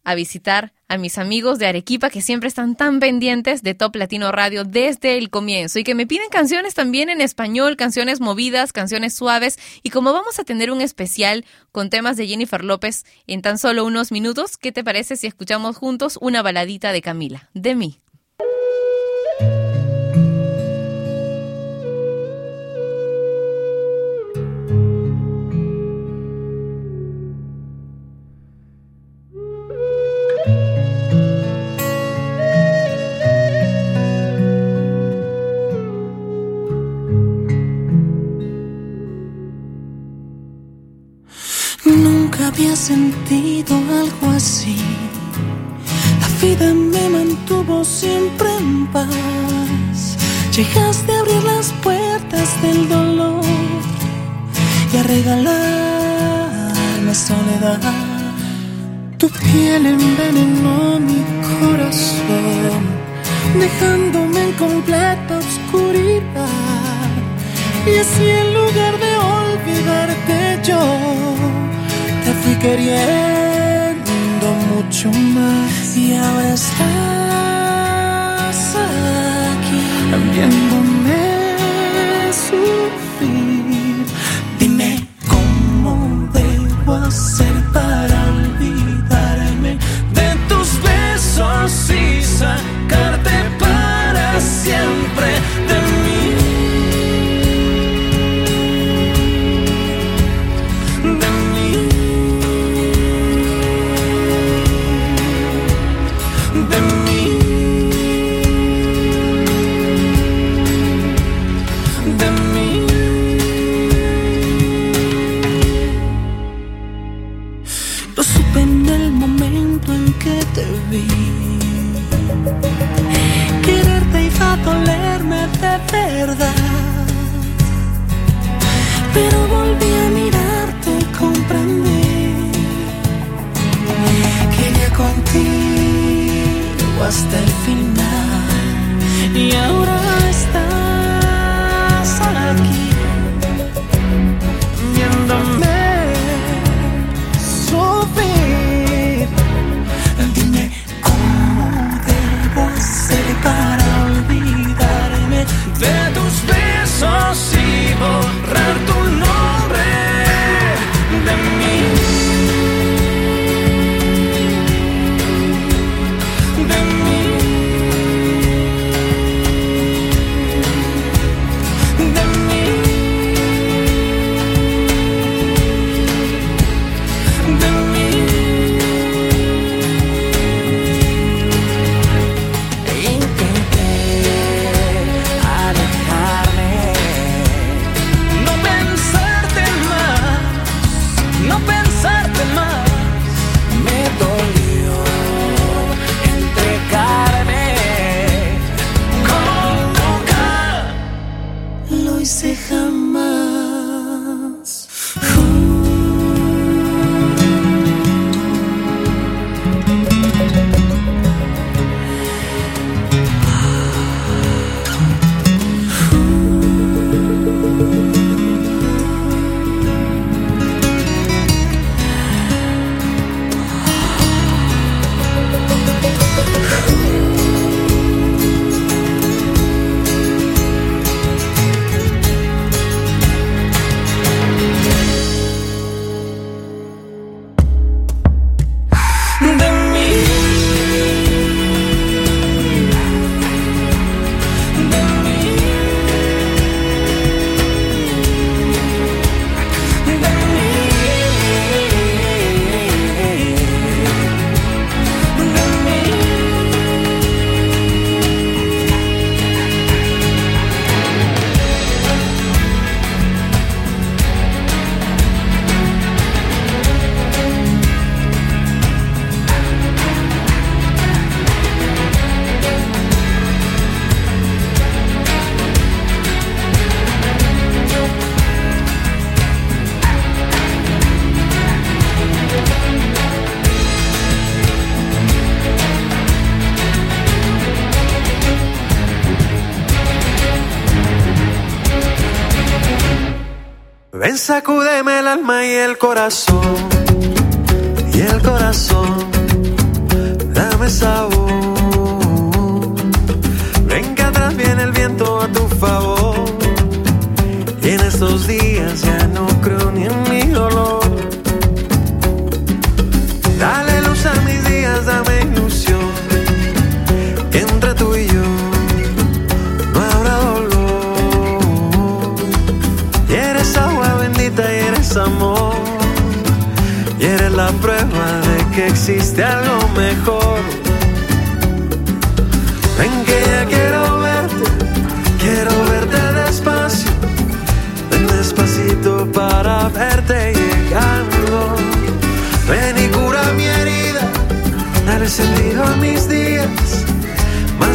a visitar a mis amigos de Arequipa que siempre están tan pendientes de Top Latino Radio desde el comienzo y que me piden canciones también en español, canciones movidas, canciones suaves y como vamos a tener un especial con temas de Jennifer López en tan solo unos minutos, ¿qué te parece si escuchamos juntos una baladita de Camila, de mí? Había sentido algo así. La vida me mantuvo siempre en paz. Llegaste a abrir las puertas del dolor y a regalarme soledad. Tu piel envenenó mi corazón, dejándome en completa oscuridad. Y así en lugar de olvidarte yo, queriendo mucho más. Y ahora estás aquí, viéndome sufrir. Dime cómo debo hacer para olvidarme de tus besos y sacarte para siempre En el momento en que te vi. Quererte iba a dolerme de verdad. Pero volví a mirarte y comprendí que iría contigo hasta el final. Y ahora estás aquí viéndome de tus besos y borrar tu nombre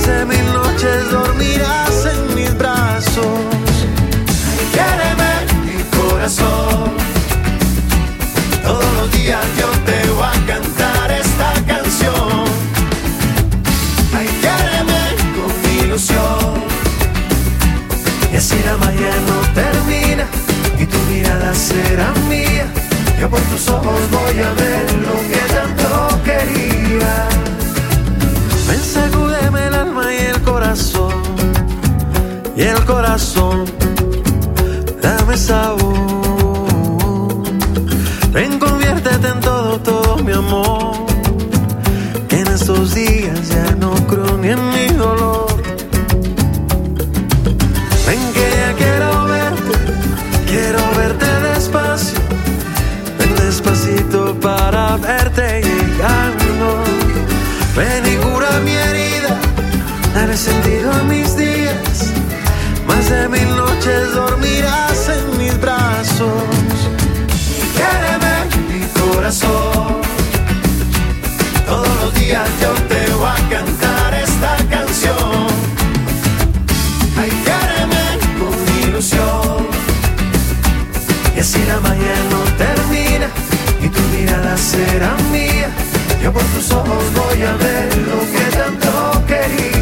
de mil noches dormirás en mis brazos. Quéreme, mi corazón. Todos los días yo te voy a cantar esta canción. Ay, quéreme con mi ilusión. Y así la magia no termina y tu mirada será mía. Yo por tus ojos voy a ver lo que tanto quería. Y el corazón, dame sabor. Ven, conviértete en todo, todo mi amor. En estos días ya no creo ni en mi dolor. Ven que ya quiero verte, quiero verte despacio. Ven despacito para verte llegando. Ven y cura mi herida, dale sentido a mis de mil noches dormirás en mis brazos. Quéreme, mi corazón. Todos los días yo te voy a cantar esta canción. Ay, quéreme con ilusión. Y así la magia no termina y tu mirada será mía. Yo por tus ojos voy a ver lo que tanto quería.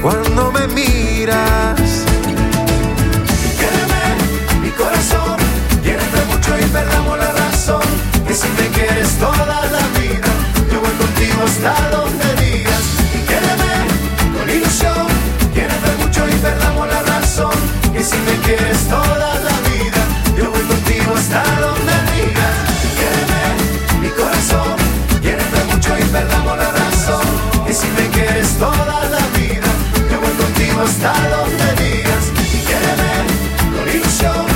Cuando me miras. Mi corazón, llénate mucho y perdamos la razón. Que si me quieres toda la vida, yo voy contigo hasta donde digas. Y quéreme con ilusión, llénate mucho y perdamos la razón. Que si me quieres toda la vida, yo voy contigo hasta donde digas. Quéreme, mi corazón, llénate mucho y perdamos hasta donde. Y con ilusión,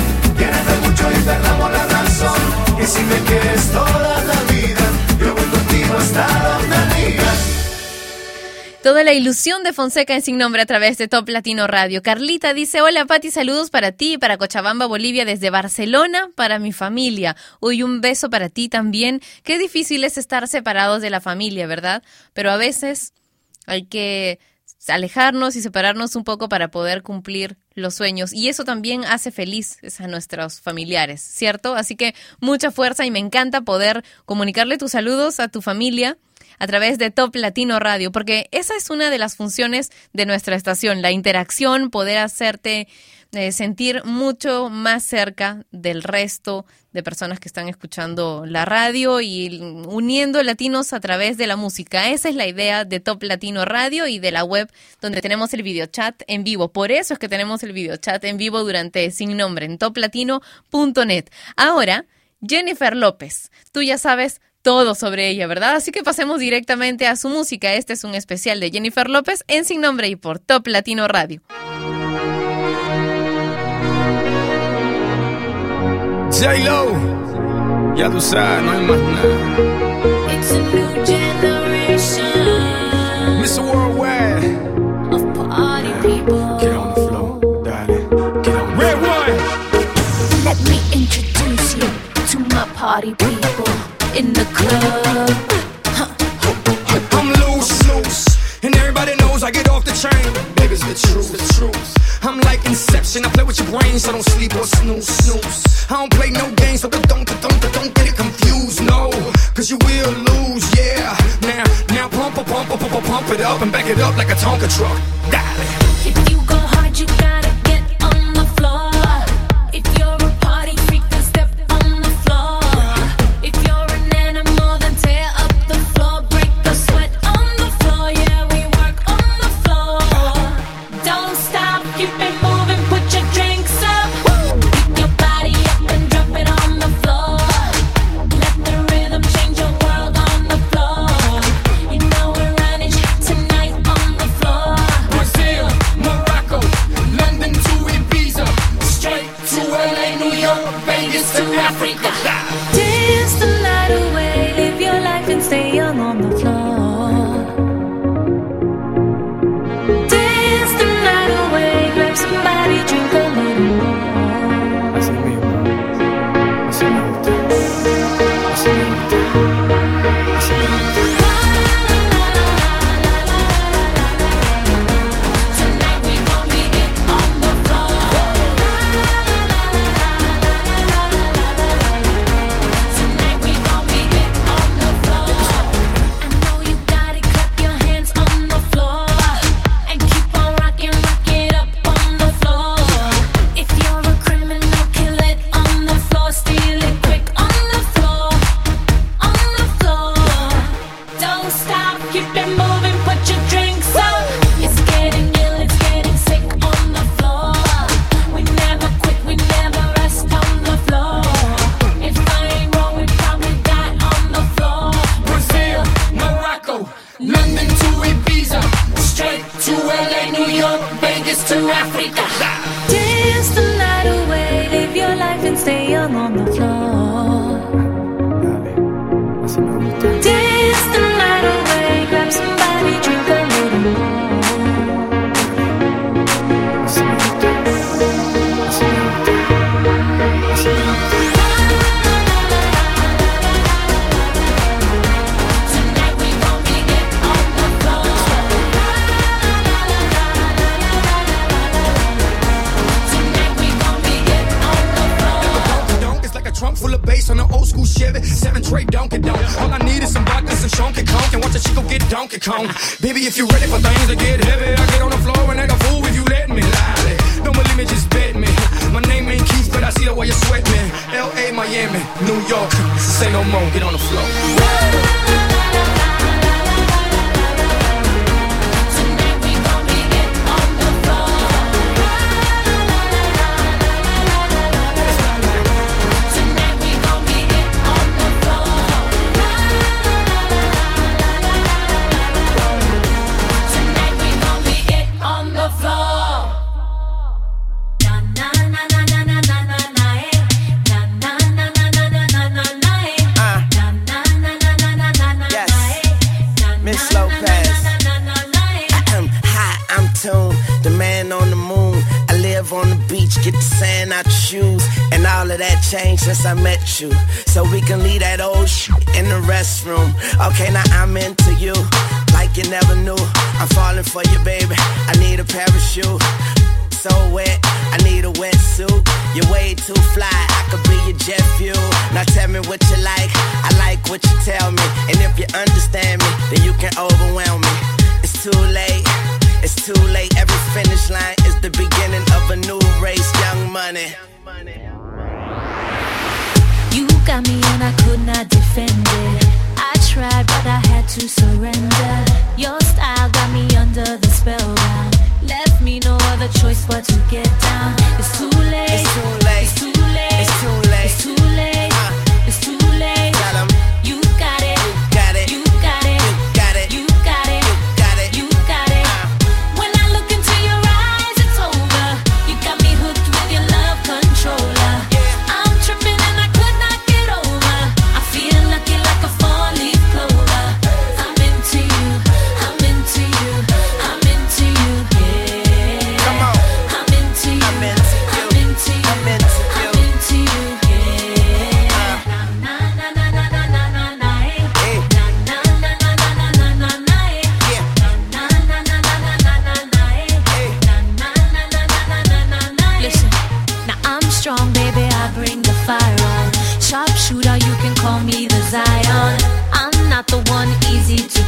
mucho y la razón. Que si me quieres toda la vida, yo contigo hasta donde. Toda la ilusión de Fonseca en Sin Nombre a través de Top Latino Radio. Carlita dice, hola Pati, saludos para ti y para Cochabamba, Bolivia, desde Barcelona, para mi familia. Hoy un beso para ti también. Qué difícil es estar separados de la familia, ¿verdad? Pero a veces hay que alejarnos y separarnos un poco para poder cumplir los sueños. Y eso también hace felices a nuestros familiares, ¿cierto? Así que mucha fuerza y me encanta poder comunicarle tus saludos a tu familia a través de Top Latino Radio, porque esa es una de las funciones de nuestra estación, la interacción, poder hacerte eh, sentir mucho más cerca del resto de personas que están escuchando la radio y uniendo latinos a través de la música. Esa es la idea de Top Latino Radio y de la web donde tenemos el videochat en vivo. Por eso es que tenemos el videochat en vivo durante Sin Nombre en toplatino.net. Ahora, Jennifer López, tú ya sabes todo sobre ella, ¿verdad? Así que pasemos directamente a su música. Este es un especial de Jennifer López en Sin Nombre y por Top Latino Radio. J-Lo, ya tú sabes, no hay más nada. It's a new generation Mr. Worldwide, of party people. get on the floor, dale, get on Red one. Let me introduce you to my party people in the club. It up and back it up like a Tonka truck. Die. changed since I met you. So we can leave that old shit in the restroom. Okay, now I'm into you. Like you never knew. I'm falling for you, baby. I need a parachute. So wet, I need a wetsuit. You're way too fly, I could be your jet fuel. Now tell me what you like, I like what you tell me. And if you understand me, then you can overwhelm me. It's too late. It's too late, every finish line is the beginning of a new race, young money. Young money. You got me and I could not defend it. I tried, but I had to surrender. Your style got me under the spellbound. Left me no other choice but to get down. It's too late. It's too late. It's too late. It's too late. It's too late.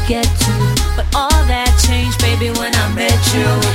get to. But all that changed, baby, when I met you.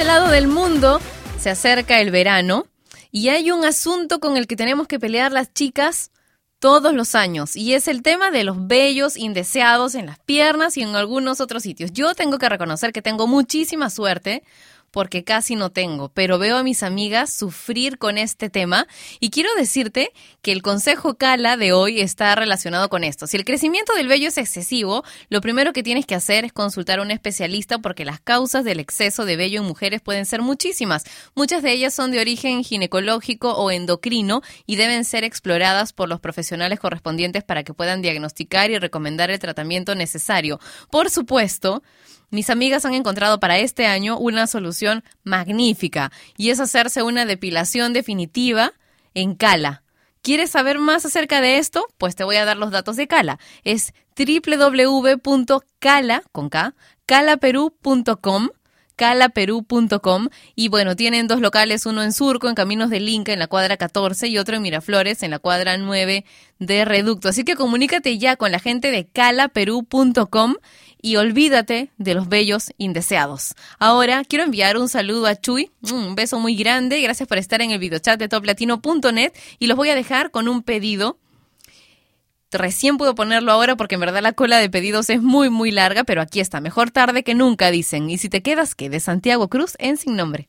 Este lado del mundo se acerca el verano y hay un asunto con el que tenemos que pelear las chicas todos los años y es el tema de los vellos indeseados en las piernas y en algunos otros sitios. Yo tengo que reconocer que tengo muchísima suerte porque casi no tengo, pero veo a mis amigas sufrir con este tema y quiero decirte que el consejo Cala de hoy está relacionado con esto. Si el crecimiento del vello es excesivo, lo primero que tienes que hacer es consultar a un especialista porque las causas del exceso de vello en mujeres pueden ser muchísimas. Muchas de ellas son de origen ginecológico o endocrino y deben ser exploradas por los profesionales correspondientes para que puedan diagnosticar y recomendar el tratamiento necesario. Por supuesto, mis amigas han encontrado para este año una solución magnífica y es hacerse una depilación definitiva en Cala. ¿Quieres saber más acerca de esto? Pues te voy a dar los datos de Cala. Es www.cala, con K, calaperú.com calaperú.com y bueno, tienen dos locales, uno en Surco, en Caminos del Inca, en la cuadra 14 y otro en Miraflores, en la cuadra 9 de Reducto. Así que comunícate ya con la gente de calaperú.com y olvídate de los bellos indeseados. Ahora quiero enviar un saludo a Chuy, un beso muy grande, gracias por estar en el videochat de toplatino.net y los voy a dejar con un pedido. Recién puedo ponerlo ahora porque en verdad la cola de pedidos es muy muy larga, pero aquí está, mejor tarde que nunca dicen. Y si te quedas, que de Santiago Cruz en Sin Nombre.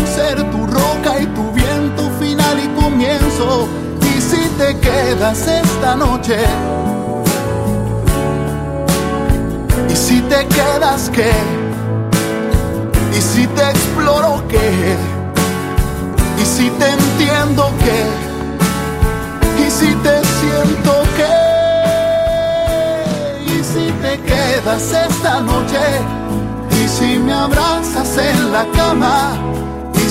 roca y tu viento final y comienzo. Y si te quedas esta noche, y si te quedas qué, y si te exploro qué, y si te entiendo qué, y si te siento qué, y si te quedas esta noche, y si me abrazas en la cama,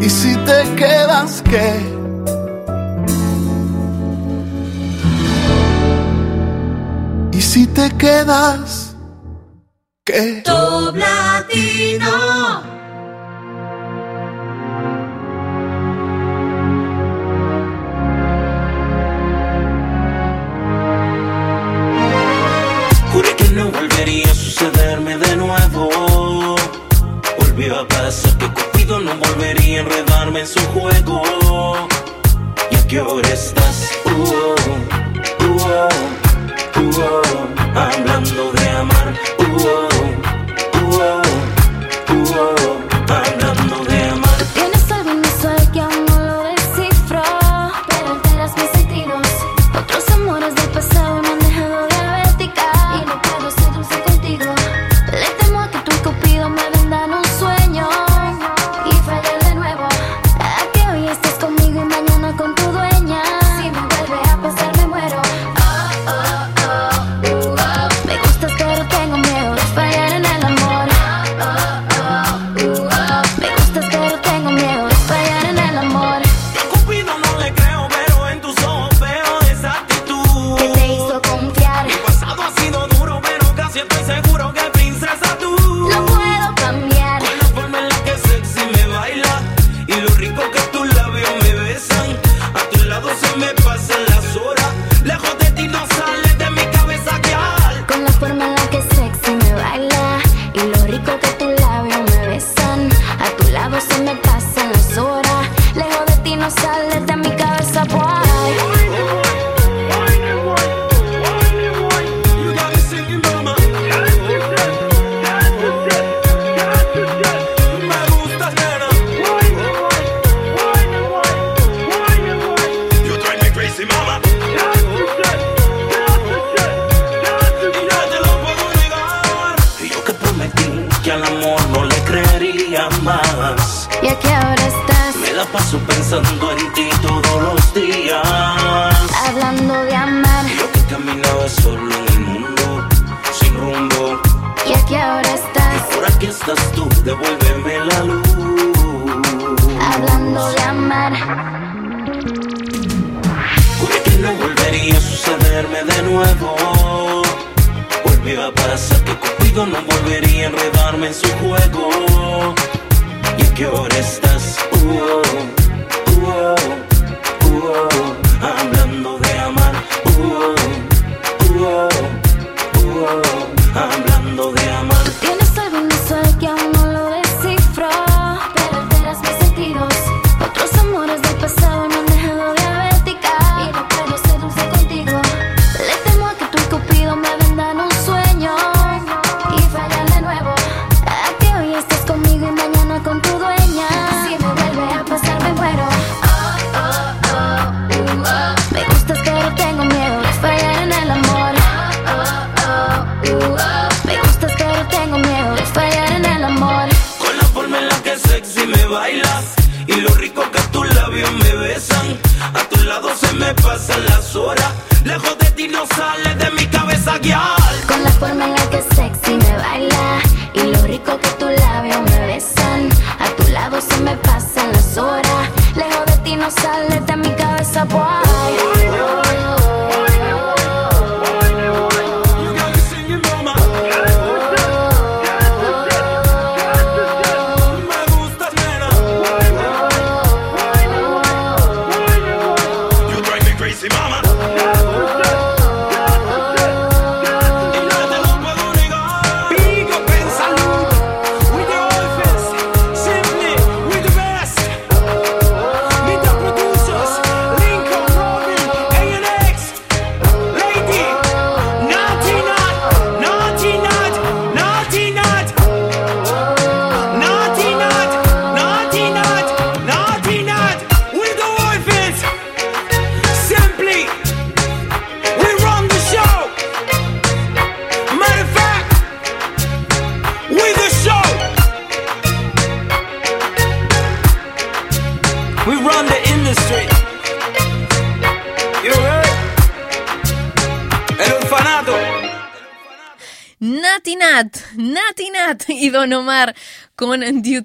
y si te quedas, ¿qué? Y si te quedas, ¿qué? Top Latino. Juré que no volvería a sucederme de nuevo. Volvió a pasar que no volvería a enredarme en su juego. ¿Y a qué hora estás?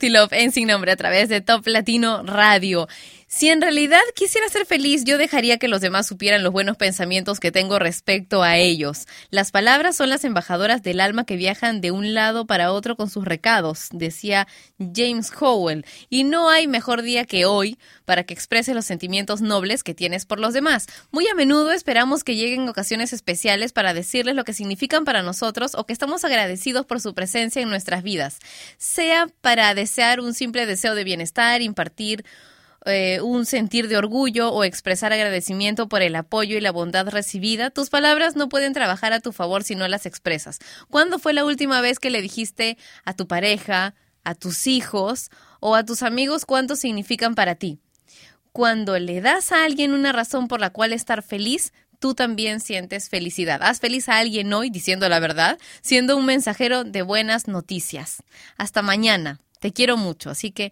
Love en Sin Nombre a través de Top Latino Radio. Si en realidad quisiera ser feliz, yo dejaría que los demás supieran los buenos pensamientos que tengo respecto a ellos. Las palabras son las embajadoras del alma que viajan de un lado para otro con sus recados, decía James Howell. Y no hay mejor día que hoy para que expreses los sentimientos nobles que tienes por los demás. Muy a menudo esperamos que lleguen ocasiones especiales para decirles lo que significan para nosotros o que estamos agradecidos por su presencia en nuestras vidas. Sea para desear un simple deseo de bienestar, impartir eh, un sentir de orgullo o expresar agradecimiento por el apoyo y la bondad recibida, tus palabras no pueden trabajar a tu favor si no las expresas. ¿Cuándo fue la última vez que le dijiste a tu pareja, a tus hijos o a tus amigos cuánto significan para ti? Cuando le das a alguien una razón por la cual estar feliz, tú también sientes felicidad. Haz feliz a alguien hoy diciendo la verdad, siendo un mensajero de buenas noticias. Hasta mañana. Te quiero mucho, así que